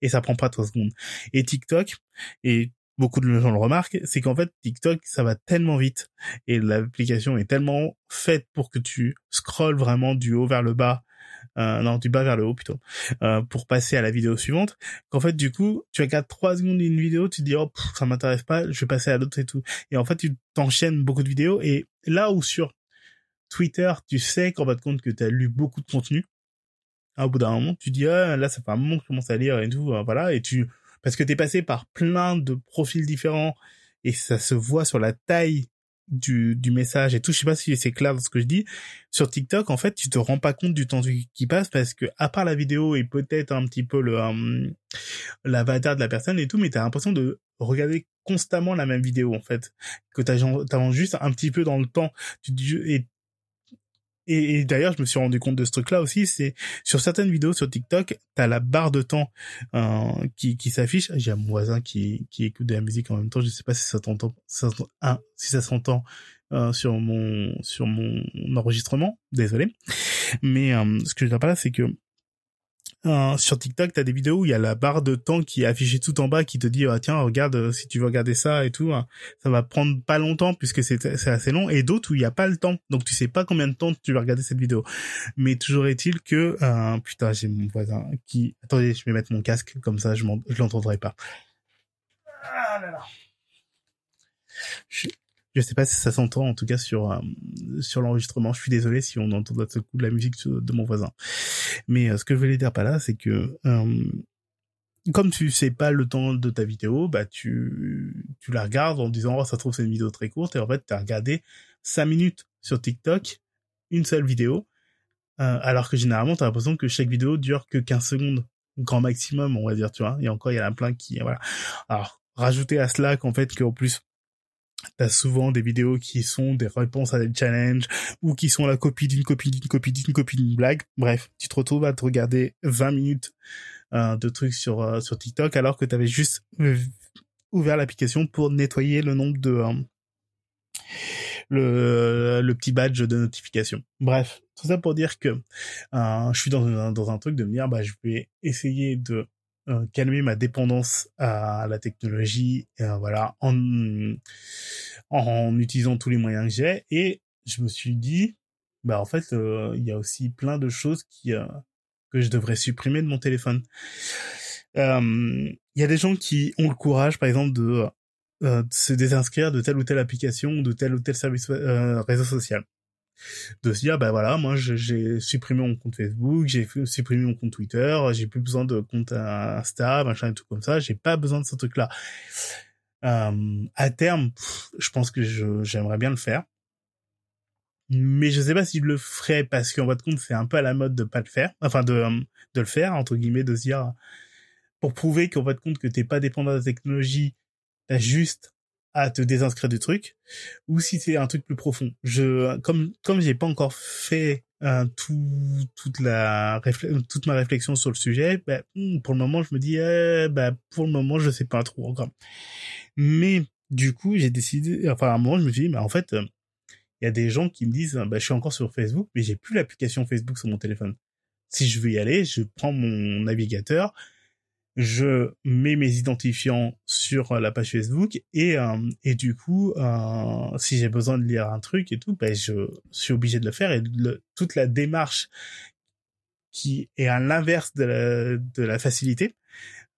et ça prend pas trois secondes. Et TikTok, et beaucoup de gens le remarquent, c'est qu'en fait TikTok ça va tellement vite et l'application est tellement faite pour que tu scrolles vraiment du haut vers le bas, euh, non du bas vers le haut plutôt, euh, pour passer à la vidéo suivante, qu'en fait du coup tu regardes trois secondes d'une vidéo, tu te dis oh ça m'intéresse pas, je vais passer à l'autre et tout, et en fait tu t'enchaînes beaucoup de vidéos et là où sur Twitter, tu sais qu'en fin de compte que tu as lu beaucoup de contenu. au bout d'un moment, tu dis ah, là ça fait un moment que je commence à lire et tout, euh, voilà, et tu parce que tu es passé par plein de profils différents et ça se voit sur la taille du, du message et tout. Je sais pas si c'est clair dans ce que je dis. Sur TikTok, en fait, tu te rends pas compte du temps qui passe parce que à part la vidéo et peut-être un petit peu le euh, l'avatar de la personne et tout, mais tu as l'impression de regarder constamment la même vidéo en fait que tu avances juste un petit peu dans le temps et et, d'ailleurs, je me suis rendu compte de ce truc-là aussi, c'est sur certaines vidéos sur TikTok, t'as la barre de temps euh, qui, qui s'affiche. J'ai un voisin qui, qui écoute de la musique en même temps. Je sais pas si ça t'entend, si ça s'entend euh, sur mon sur mon enregistrement. Désolé. Mais euh, ce que je veux dire par là, c'est que euh, sur TikTok, t'as des vidéos où il y a la barre de temps qui est affichée tout en bas qui te dit ah, tiens regarde euh, si tu veux regarder ça et tout hein. ça va prendre pas longtemps puisque c'est assez long et d'autres où il n'y a pas le temps. Donc tu sais pas combien de temps tu vas regarder cette vidéo. Mais toujours est-il que euh, putain j'ai mon voisin qui attendez je vais mettre mon casque comme ça je je l'entendrai pas. Ah là là. Je sais pas si ça s'entend en tout cas sur euh, sur l'enregistrement. Je suis désolé si on entend de ce coup de la musique de mon voisin. Mais euh, ce que je voulais dire par là, c'est que euh, comme tu sais pas le temps de ta vidéo, bah tu tu la regardes en disant oh ça trouve c'est une vidéo très courte et en fait tu as regardé 5 minutes sur TikTok une seule vidéo alors que généralement tu as l'impression que chaque vidéo dure que 15 secondes grand maximum on va dire tu vois et encore il y en a plein qui voilà alors rajouter à cela qu'en fait qu'en plus T'as souvent des vidéos qui sont des réponses à des challenges ou qui sont la copie d'une copie d'une copie d'une copie d'une blague. Bref, tu te retrouves à te regarder 20 minutes euh, de trucs sur euh, sur TikTok alors que t'avais juste euh, ouvert l'application pour nettoyer le nombre de le, le petit badge de notification. Bref, tout ça pour dire que je suis dans dans un truc de me dire bah je vais essayer de euh, calmer ma dépendance à la technologie, euh, voilà, en, en utilisant tous les moyens que j'ai. Et je me suis dit, bah en fait, euh, il y a aussi plein de choses qui que je devrais supprimer de mon téléphone. Il y a des gens qui ont le courage, par exemple, de, de se désinscrire de telle ou telle application ou de tel ou tel service réseau social de se dire bah voilà moi j'ai supprimé mon compte Facebook j'ai supprimé mon compte Twitter j'ai plus besoin de compte Insta machin et tout comme ça j'ai pas besoin de ce truc là euh, à terme je pense que j'aimerais bien le faire. Mais je sais pas si je le ferais parce qu'en de compte c'est un peu à la mode de pas le faire enfin de de le faire entre guillemets de se dire pour prouver qu'en de compte que t'es pas dépendant de la technologie t'as juste à te désinscrire du truc ou si c'est un truc plus profond. Je comme comme j'ai pas encore fait euh, tout toute la toute ma réflexion sur le sujet, ben, hmm, pour le moment je me dis eh, ben, pour le moment je sais pas trop encore. Mais du coup, j'ai décidé enfin à un moment je me suis dit mais en fait il y a des gens qui me disent, bah, je suis encore sur Facebook, mais j'ai plus l'application Facebook sur mon téléphone. Si je veux y aller, je prends mon navigateur, je mets mes identifiants sur la page Facebook et euh, et du coup euh, si j'ai besoin de lire un truc et tout ben je suis obligé de le faire et toute la démarche qui est à l'inverse de la, facilité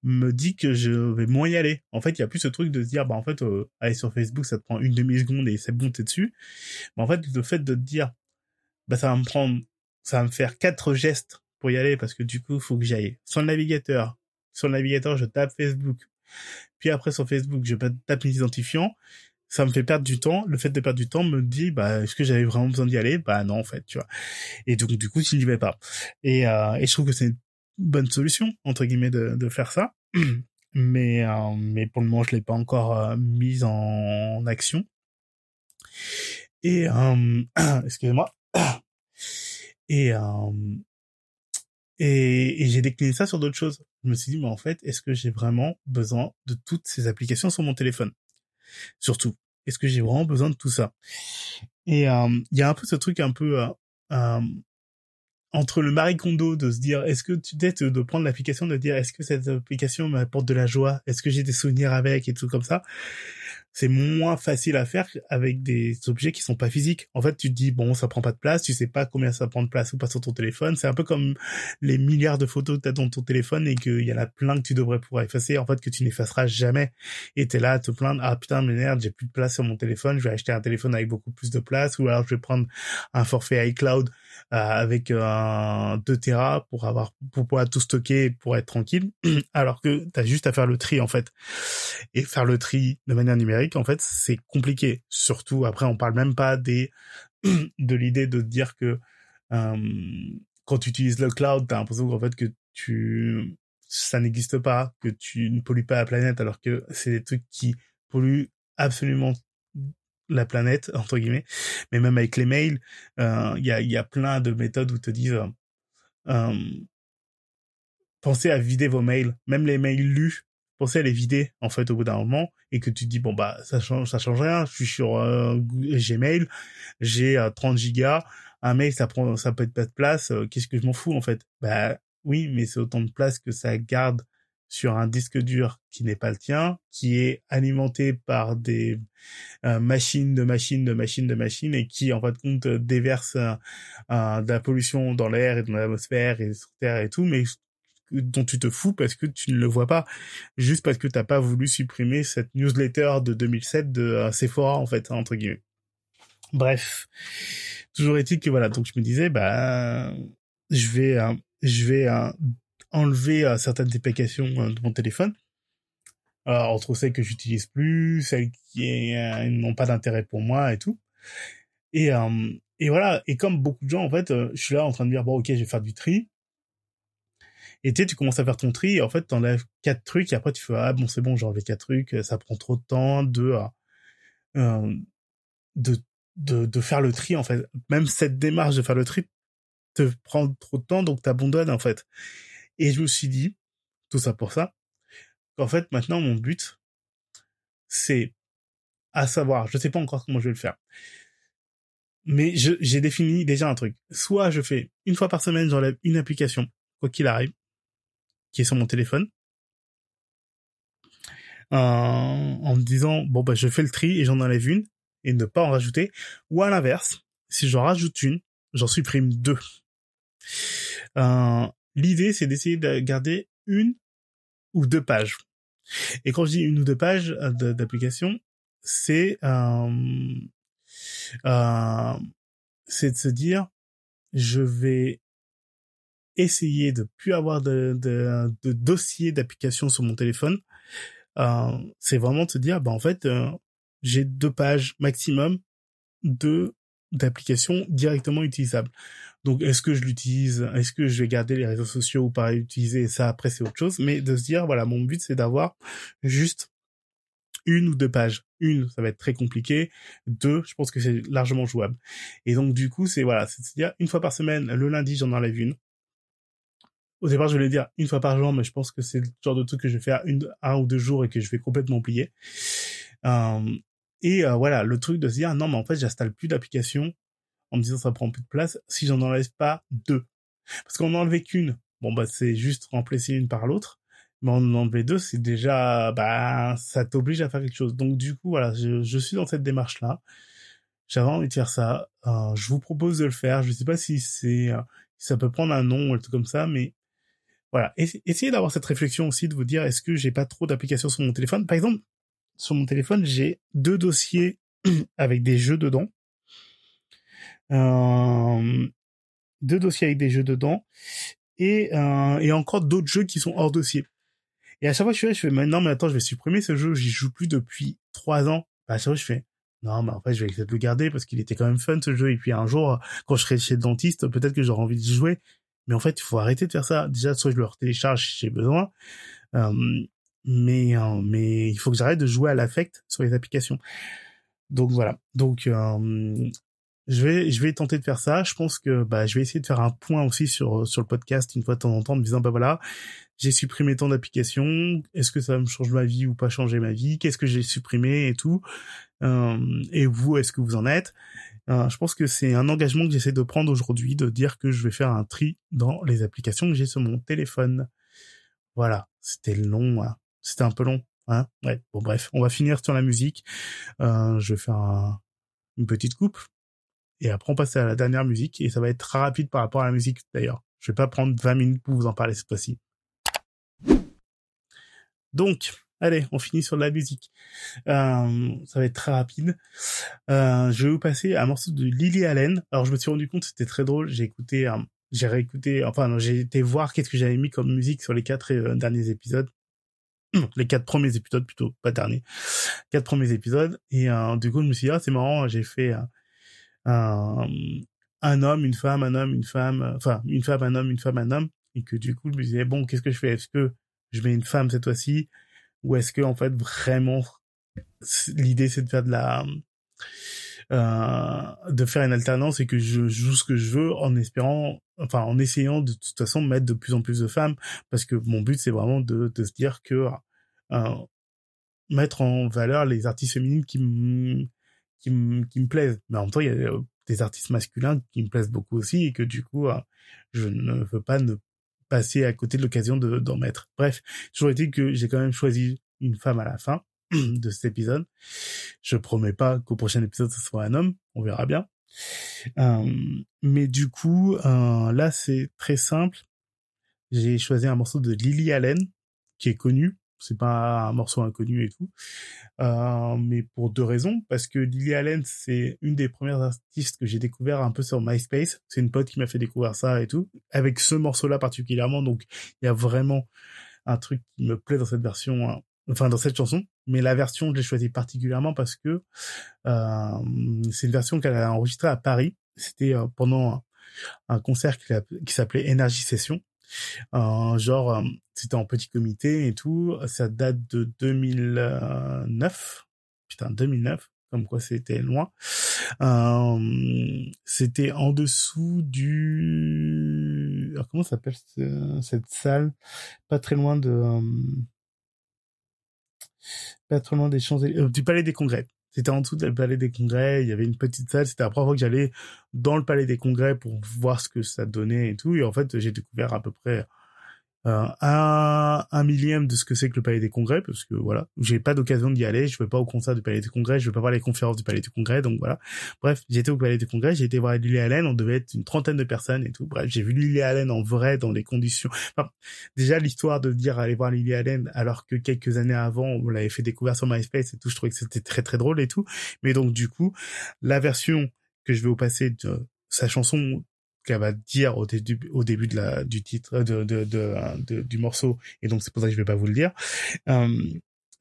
me dit que je vais moins y aller. En fait, il y a plus ce truc de se dire, bah en fait, euh, aller sur Facebook, ça te prend une demi-seconde et c'est bon, t'es dessus. Mais en fait, le fait de te dire, bah ça va me prendre, ça va me faire quatre gestes pour y aller parce que du coup, faut que j'aille sur le navigateur. Sur le navigateur, je tape Facebook. Puis après, sur Facebook, je tape mes identifiants. Ça me fait perdre du temps. Le fait de perdre du temps me dit, bah, est-ce que j'avais vraiment besoin d'y aller? Bah non, en fait, tu vois. Et donc, du coup, je n'y vais pas. Et, euh, et je trouve que c'est bonne solution entre guillemets de, de faire ça <clears throat> mais euh, mais pour le moment je l'ai pas encore euh, mise en action et euh, <clears throat> excusez-moi et, euh, et et j'ai décliné ça sur d'autres choses je me suis dit mais en fait est-ce que j'ai vraiment besoin de toutes ces applications sur mon téléphone? Surtout est-ce que j'ai vraiment besoin de tout ça? Et il y a un peu ce truc un peu entre le Marie de se dire est-ce que tu peut-être de prendre l'application de dire est-ce que cette application m'apporte de la joie? Est-ce que j'ai des souvenirs avec et tout comme ça? C'est moins facile à faire avec des objets qui sont pas physiques. En fait, tu te dis bon, ça prend pas de place, tu sais pas combien ça prend de place ou pas sur ton téléphone. C'est un peu comme les milliards de photos que tu as dans ton téléphone et qu'il y en a plein que tu devrais pouvoir effacer, en fait, que tu n'effaceras jamais. Et t'es là à te plaindre, ah putain, mais merde, j'ai plus de place sur mon téléphone, je vais acheter un téléphone avec beaucoup plus de place ou alors je vais prendre un forfait iCloud avec euh, un 2 Tera pour avoir pour pouvoir tout stocker pour être tranquille. <clears throat> Alors que tu as juste à faire le tri en fait. Et faire le tri de manière numérique en fait c'est compliqué. Surtout après on parle même pas des <clears throat> de l'idée de dire que euh, quand tu utilises le cloud t'as l'impression qu'en fait que tu ça n'existe pas que tu ne pollues pas la planète alors que c'est des trucs qui polluent absolument la planète <laughs> entre guillemets. Mais même avec les mails euh, il y a y a plein de méthodes où te disent euh, pensez à vider vos mails même les mails lus. Pensez à les vider en fait au bout d'un moment et que tu te dis bon bah ça change ça change rien. Je suis sur euh, Gmail j'ai 30 gigas. Un mail ça prend ça peut être pas de place qu'est-ce que je m'en fous en fait? Bah oui mais c'est autant de place que ça garde sur un disque dur qui n'est pas le tien, qui est alimenté par des euh, machines de machines de machines de machines et qui en fin de compte déverse euh, de la pollution dans l'air et dans l'atmosphère et sur terre et tout, mais dont tu te fous parce que tu ne le vois pas, juste parce que t'as pas voulu supprimer cette newsletter de 2007 de euh, Sephora en fait entre guillemets. Bref, toujours est-il que voilà, donc je me disais bah je vais je vais enlever euh, certaines applications euh, de mon téléphone. Alors, entre celles que j'utilise plus, celles qui euh, n'ont pas d'intérêt pour moi et tout. Et, et voilà. Et comme beaucoup de gens, en fait, je suis là en train de dire, bon, ok, je vais faire du tri. Et tu tu commences à faire ton tri, en fait, t'enlèves quatre trucs, et après, tu fais, ah bon, c'est bon, j'ai enlevé quatre trucs, ça prend trop de temps de, euh, de, de, de faire le tri, en fait. Même cette démarche de faire le tri te prend trop de temps, donc t'abandonnes, en fait. Et je me suis dit, tout ça pour ça, qu'en fait, maintenant, mon but, c'est à savoir, je sais pas encore comment je vais le faire, mais j'ai défini déjà un truc. Soit je fais une fois par semaine, j'enlève une application, quoi qu'il arrive, qui est sur mon téléphone, euh, en me disant, bon, bah, je fais le tri et j'en enlève une, et ne pas en rajouter, ou à l'inverse, si j'en rajoute une, j'en supprime deux. Euh, L'idée, c'est d'essayer de garder une ou deux pages. Et quand je dis une ou deux pages euh, d'application, c'est euh, euh, c'est de se dire, je vais essayer de plus avoir de, dossiers d'application sur mon téléphone. Euh, c'est vraiment de se dire, bah en fait, euh, j'ai deux pages maximum de d'applications directement utilisables. Donc, est-ce que je l'utilise Est-ce que je vais garder les réseaux sociaux ou pas utiliser ça après c'est autre chose. Mais de se dire, voilà, mon but c'est d'avoir juste une ou deux pages. Une, ça va être très compliqué. Deux, je pense que c'est largement jouable. Et donc du coup, c'est voilà, c'est à dire une fois par semaine, le lundi, j'en enlève une. Au départ, je voulais dire une fois par jour, mais je pense que c'est le genre de truc que je vais faire un ou deux jours et que je vais complètement oublier. Euh, Et euh, voilà, le truc de se dire non, mais en fait, j'installe plus d'applications en me disant ça prend plus de place si j'en enlève pas deux. Parce qu'on en enlevait qu'une, bon bah c'est juste remplacer une par l'autre. Mais en enlever deux, c'est déjà bah ça t'oblige à faire quelque chose. Donc du coup voilà, je, suis dans cette démarche là. J'avais envie de faire ça. Euh, je vous propose de le faire. Je sais pas si c'est euh, si ça peut prendre un nom ou un truc comme ça, mais voilà. Essayez d'avoir cette réflexion aussi de vous dire est-ce que j'ai pas trop d'applications sur mon téléphone? Par exemple, sur mon téléphone, j'ai deux dossiers <clears throat> avec des jeux dedans. Euh, deux dossiers avec des jeux dedans et, euh, et encore d'autres jeux qui sont hors dossier. Et à chaque fois, je fais, je fais, maintenant, mais attends, je vais supprimer ce jeu, j'y joue plus depuis trois ans. Bah, à chaque fois, je fais, non, mais en fait, je vais essayer de le garder parce qu'il était quand même fun, ce jeu. Et puis, un jour, quand je serai chez le dentiste, peut-être que j'aurai envie de jouer. Mais en fait, il faut arrêter de faire ça. Déjà, soit je le télécharge si j'ai besoin. Euh, mais, euh, mais il faut que j'arrête de jouer à l'affect sur les applications. Donc, voilà. Donc, euh, je vais je vais tenter de faire ça. Je pense que bah je vais essayer de faire un point aussi sur sur le podcast une fois de temps en temps, en me disant bah voilà, j'ai supprimé tant d'applications. Est-ce que ça me change ma vie ou pas changer ma vie? Qu'est-ce que j'ai supprimé et tout? Euh, Et vous, est-ce que vous en êtes? Euh, Je pense que c'est un engagement que j'essaie de prendre aujourd'hui, de dire que je vais faire un tri dans les applications que j'ai sur mon téléphone. Voilà, c'était long, hein. C'était un peu long. Hein ouais, bon bref, on va finir sur la musique. Euh, je vais faire une petite coupe et après, on passe à la dernière musique et ça va être très rapide par rapport à la musique d'ailleurs. Je vais pas prendre 20 minutes pour vous en parler cette fois-ci. Donc, allez, on finit sur la musique. Euh, ça va être très rapide. Euh, je vais vous passer un morceau de Lily Allen. Alors, je me suis rendu compte, c'était très drôle. J'ai écouté, j'ai réécouté, enfin, j'ai été voir qu'est-ce que j'avais mis comme musique sur les quatre derniers épisodes. Les quatre premiers épisodes plutôt, pas derniers. Quatre premiers épisodes. Et euh, du coup, je me suis dit, ah, c'est marrant, j'ai fait un, un homme, une femme, un homme, une femme, euh, enfin une femme, un homme, une femme, un homme, et que du coup je me disais bon qu'est-ce que je fais? Est-ce que je mets une femme cette fois-ci? Ou est-ce que en fait vraiment l'idée c'est de faire de la euh, de faire une alternance et que je joue ce que je veux en espérant enfin en essayant de toute façon mettre de plus en plus de femmes parce que mon but c'est vraiment de, de se dire que euh, mettre en valeur les artistes féminines qui me qui me qui me plaisent. Mais en même temps il y a euh, des artistes masculins qui me plaisent beaucoup aussi et que du coup euh, je ne veux pas ne passer à côté de l'occasion de d'en mettre. Bref toujours été que j'ai quand même choisi une femme à la fin <clears throat> de cet épisode je promets pas qu'au prochain épisode ce soit un homme on verra bien euh, mais du coup euh, là c'est très simple j'ai choisi un morceau de Lily Allen qui est connu c'est pas un morceau inconnu et tout. Euh, mais pour deux raisons, parce que Lily Allen, c'est une des premières artistes que j'ai découvert un peu sur MySpace. C'est une pote qui m'a fait découvrir ça et tout, avec ce morceau-là particulièrement. Donc, il y a vraiment un truc qui me plaît dans cette version, hein, enfin dans cette chanson. Mais la version, je l'ai choisie particulièrement parce que euh, c'est une version qu'elle a enregistrée à Paris. C'était euh, pendant un concert qui, s'appelait Energy Session euh, genre, euh, c'était en petit comité et tout. Ça date de 2009. Putain, 2009 comme quoi c'était loin. Euh, c'était en dessous du... Alors, comment s'appelle cette salle? Pas très loin de... Euh, pas très loin des champs du Palais des Congrès. C'était en dessous du Palais des Congrès. Il y avait une petite salle. C'était la première fois que j'allais dans le Palais des Congrès pour voir ce que ça donnait et tout. Et en fait, j'ai découvert à peu près euh, un, un millième de ce que c'est que le Palais des Congrès, parce que voilà, j'ai pas d'occasion d'y aller, je vais pas au concert du Palais des Congrès, je vais pas voir les conférences du Palais des Congrès, donc voilà. Bref, j'étais au Palais des Congrès, j'ai été voir Lily Allen, on devait être une trentaine de personnes et tout. Bref, j'ai vu Lily Allen en vrai dans les conditions. Enfin, déjà l'histoire de dire aller voir Lily Allen alors que quelques années avant on l'avait fait découvrir sur MySpace et tout, je trouvais que c'était très très drôle et tout. Mais donc du coup, la version que je vais vous passer de sa chanson qu'elle va dire au début du titre de du morceau et donc c'est pour ça que je vais pas vous le dire euh,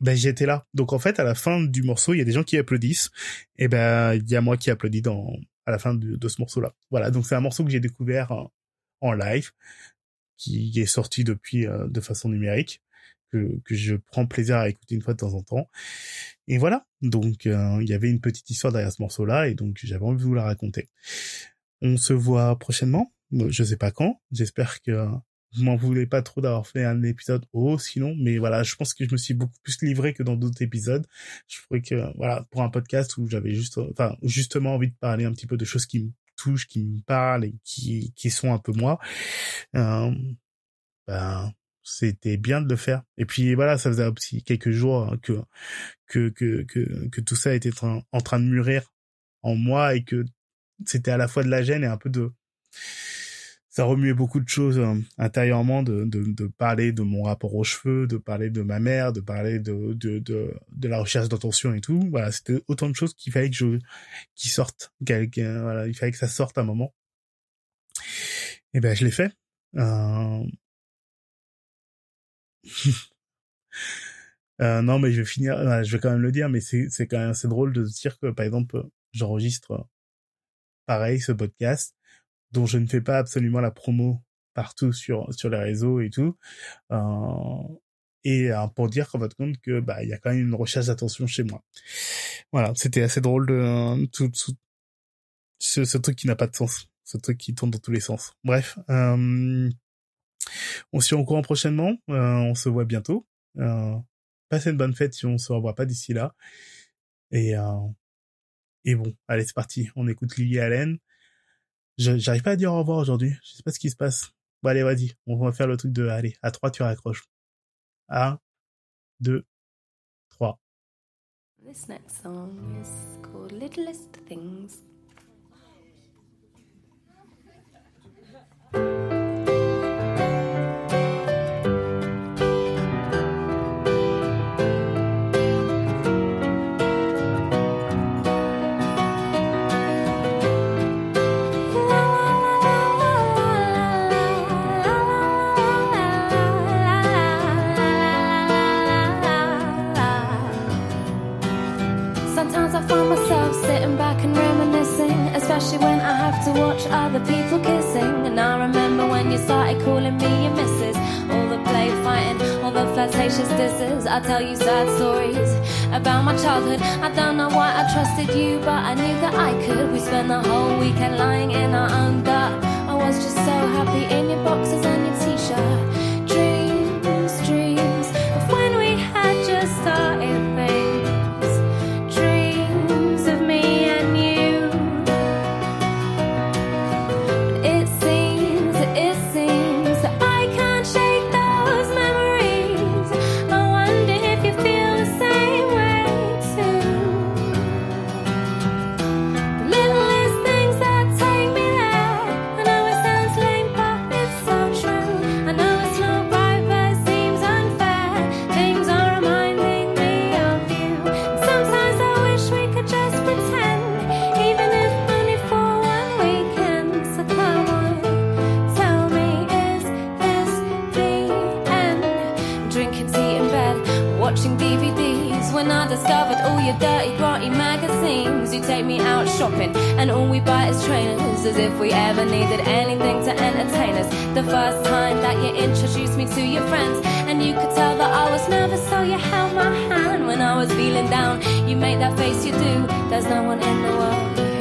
ben j'étais là. Donc en fait à la fin du morceau il y a des gens qui applaudissent et ben il y a moi qui applaudis dans à la fin de, ce morceau là voilà donc c'est un morceau que j'ai découvert en, en, live qui est sorti depuis euh, de façon numérique que, que je prends plaisir à écouter une fois de temps en temps. Et voilà donc euh, il y avait une petite histoire derrière ce morceau là et donc j'avais envie de vous la raconter on se voit prochainement. Je sais pas quand. J'espère que je m'en voulais pas trop d'avoir fait un épisode haut sinon mais voilà je pense que je me suis beaucoup plus livré que dans d'autres épisodes je trouvais que voilà pour un podcast où j'avais juste enfin justement envie de parler un petit peu de choses qui me touchent qui me parlent et qui qui sont un peu moi euh, ben c'était bien de le faire et puis voilà ça faisait aussi quelques jours que que que que, que tout ça était en train de mûrir en moi et que c'était à la fois de la gêne et un peu de ça remuait beaucoup de choses euh, intérieurement de, de, parler de mon rapport aux cheveux, de parler de ma mère, de parler de, de, de, de la recherche d'intention et tout. Voilà, c'était autant de choses qu'il fallait que je, qui sortent. Voilà, il fallait que ça sorte un moment. Et ben, je l'ai fait. Euh... <laughs> euh, non, mais je vais finir, je vais quand même le dire, mais c'est, c'est quand même assez drôle de dire que, par exemple, j'enregistre pareil ce podcast dont je ne fais pas absolument la promo partout sur sur les réseaux et tout. Euh, et euh, pour dire qu'en votre compte que bah il y a quand même une recherche d'attention chez moi. Voilà, c'était assez drôle de euh, tout, ce, ce, truc qui n'a pas de sens, ce truc qui tourne dans tous les sens. Bref, euh, on se au courant prochainement, euh, on se voit bientôt. passez une bonne fête si on se revoit pas d'ici là. Et et bon, allez c'est parti, on écoute Lily Allen. J'arrive pas à dire au revoir aujourd'hui. Je sais pas ce qui se passe. Bon, allez, vas-y. On va faire le truc de, allez, à trois, tu raccroches. Un, deux, trois. This next song is called Littlest Things. Especially when I have to watch other people kissing. And I remember when you started calling me your missus. All the play fighting, all the flirtatious disses. I tell you sad stories about my childhood. I don't know why I trusted you, but I knew that I could. We spent the whole weekend lying in our own. I was just so happy in your boxes and your shopping, and all we buy is trainers, as if we ever needed anything to entertain us. The first time that you introduced me to your friends, and you could tell that I was nervous, so you held my hand when I was feeling down. You make that face, you do. There's no one in the world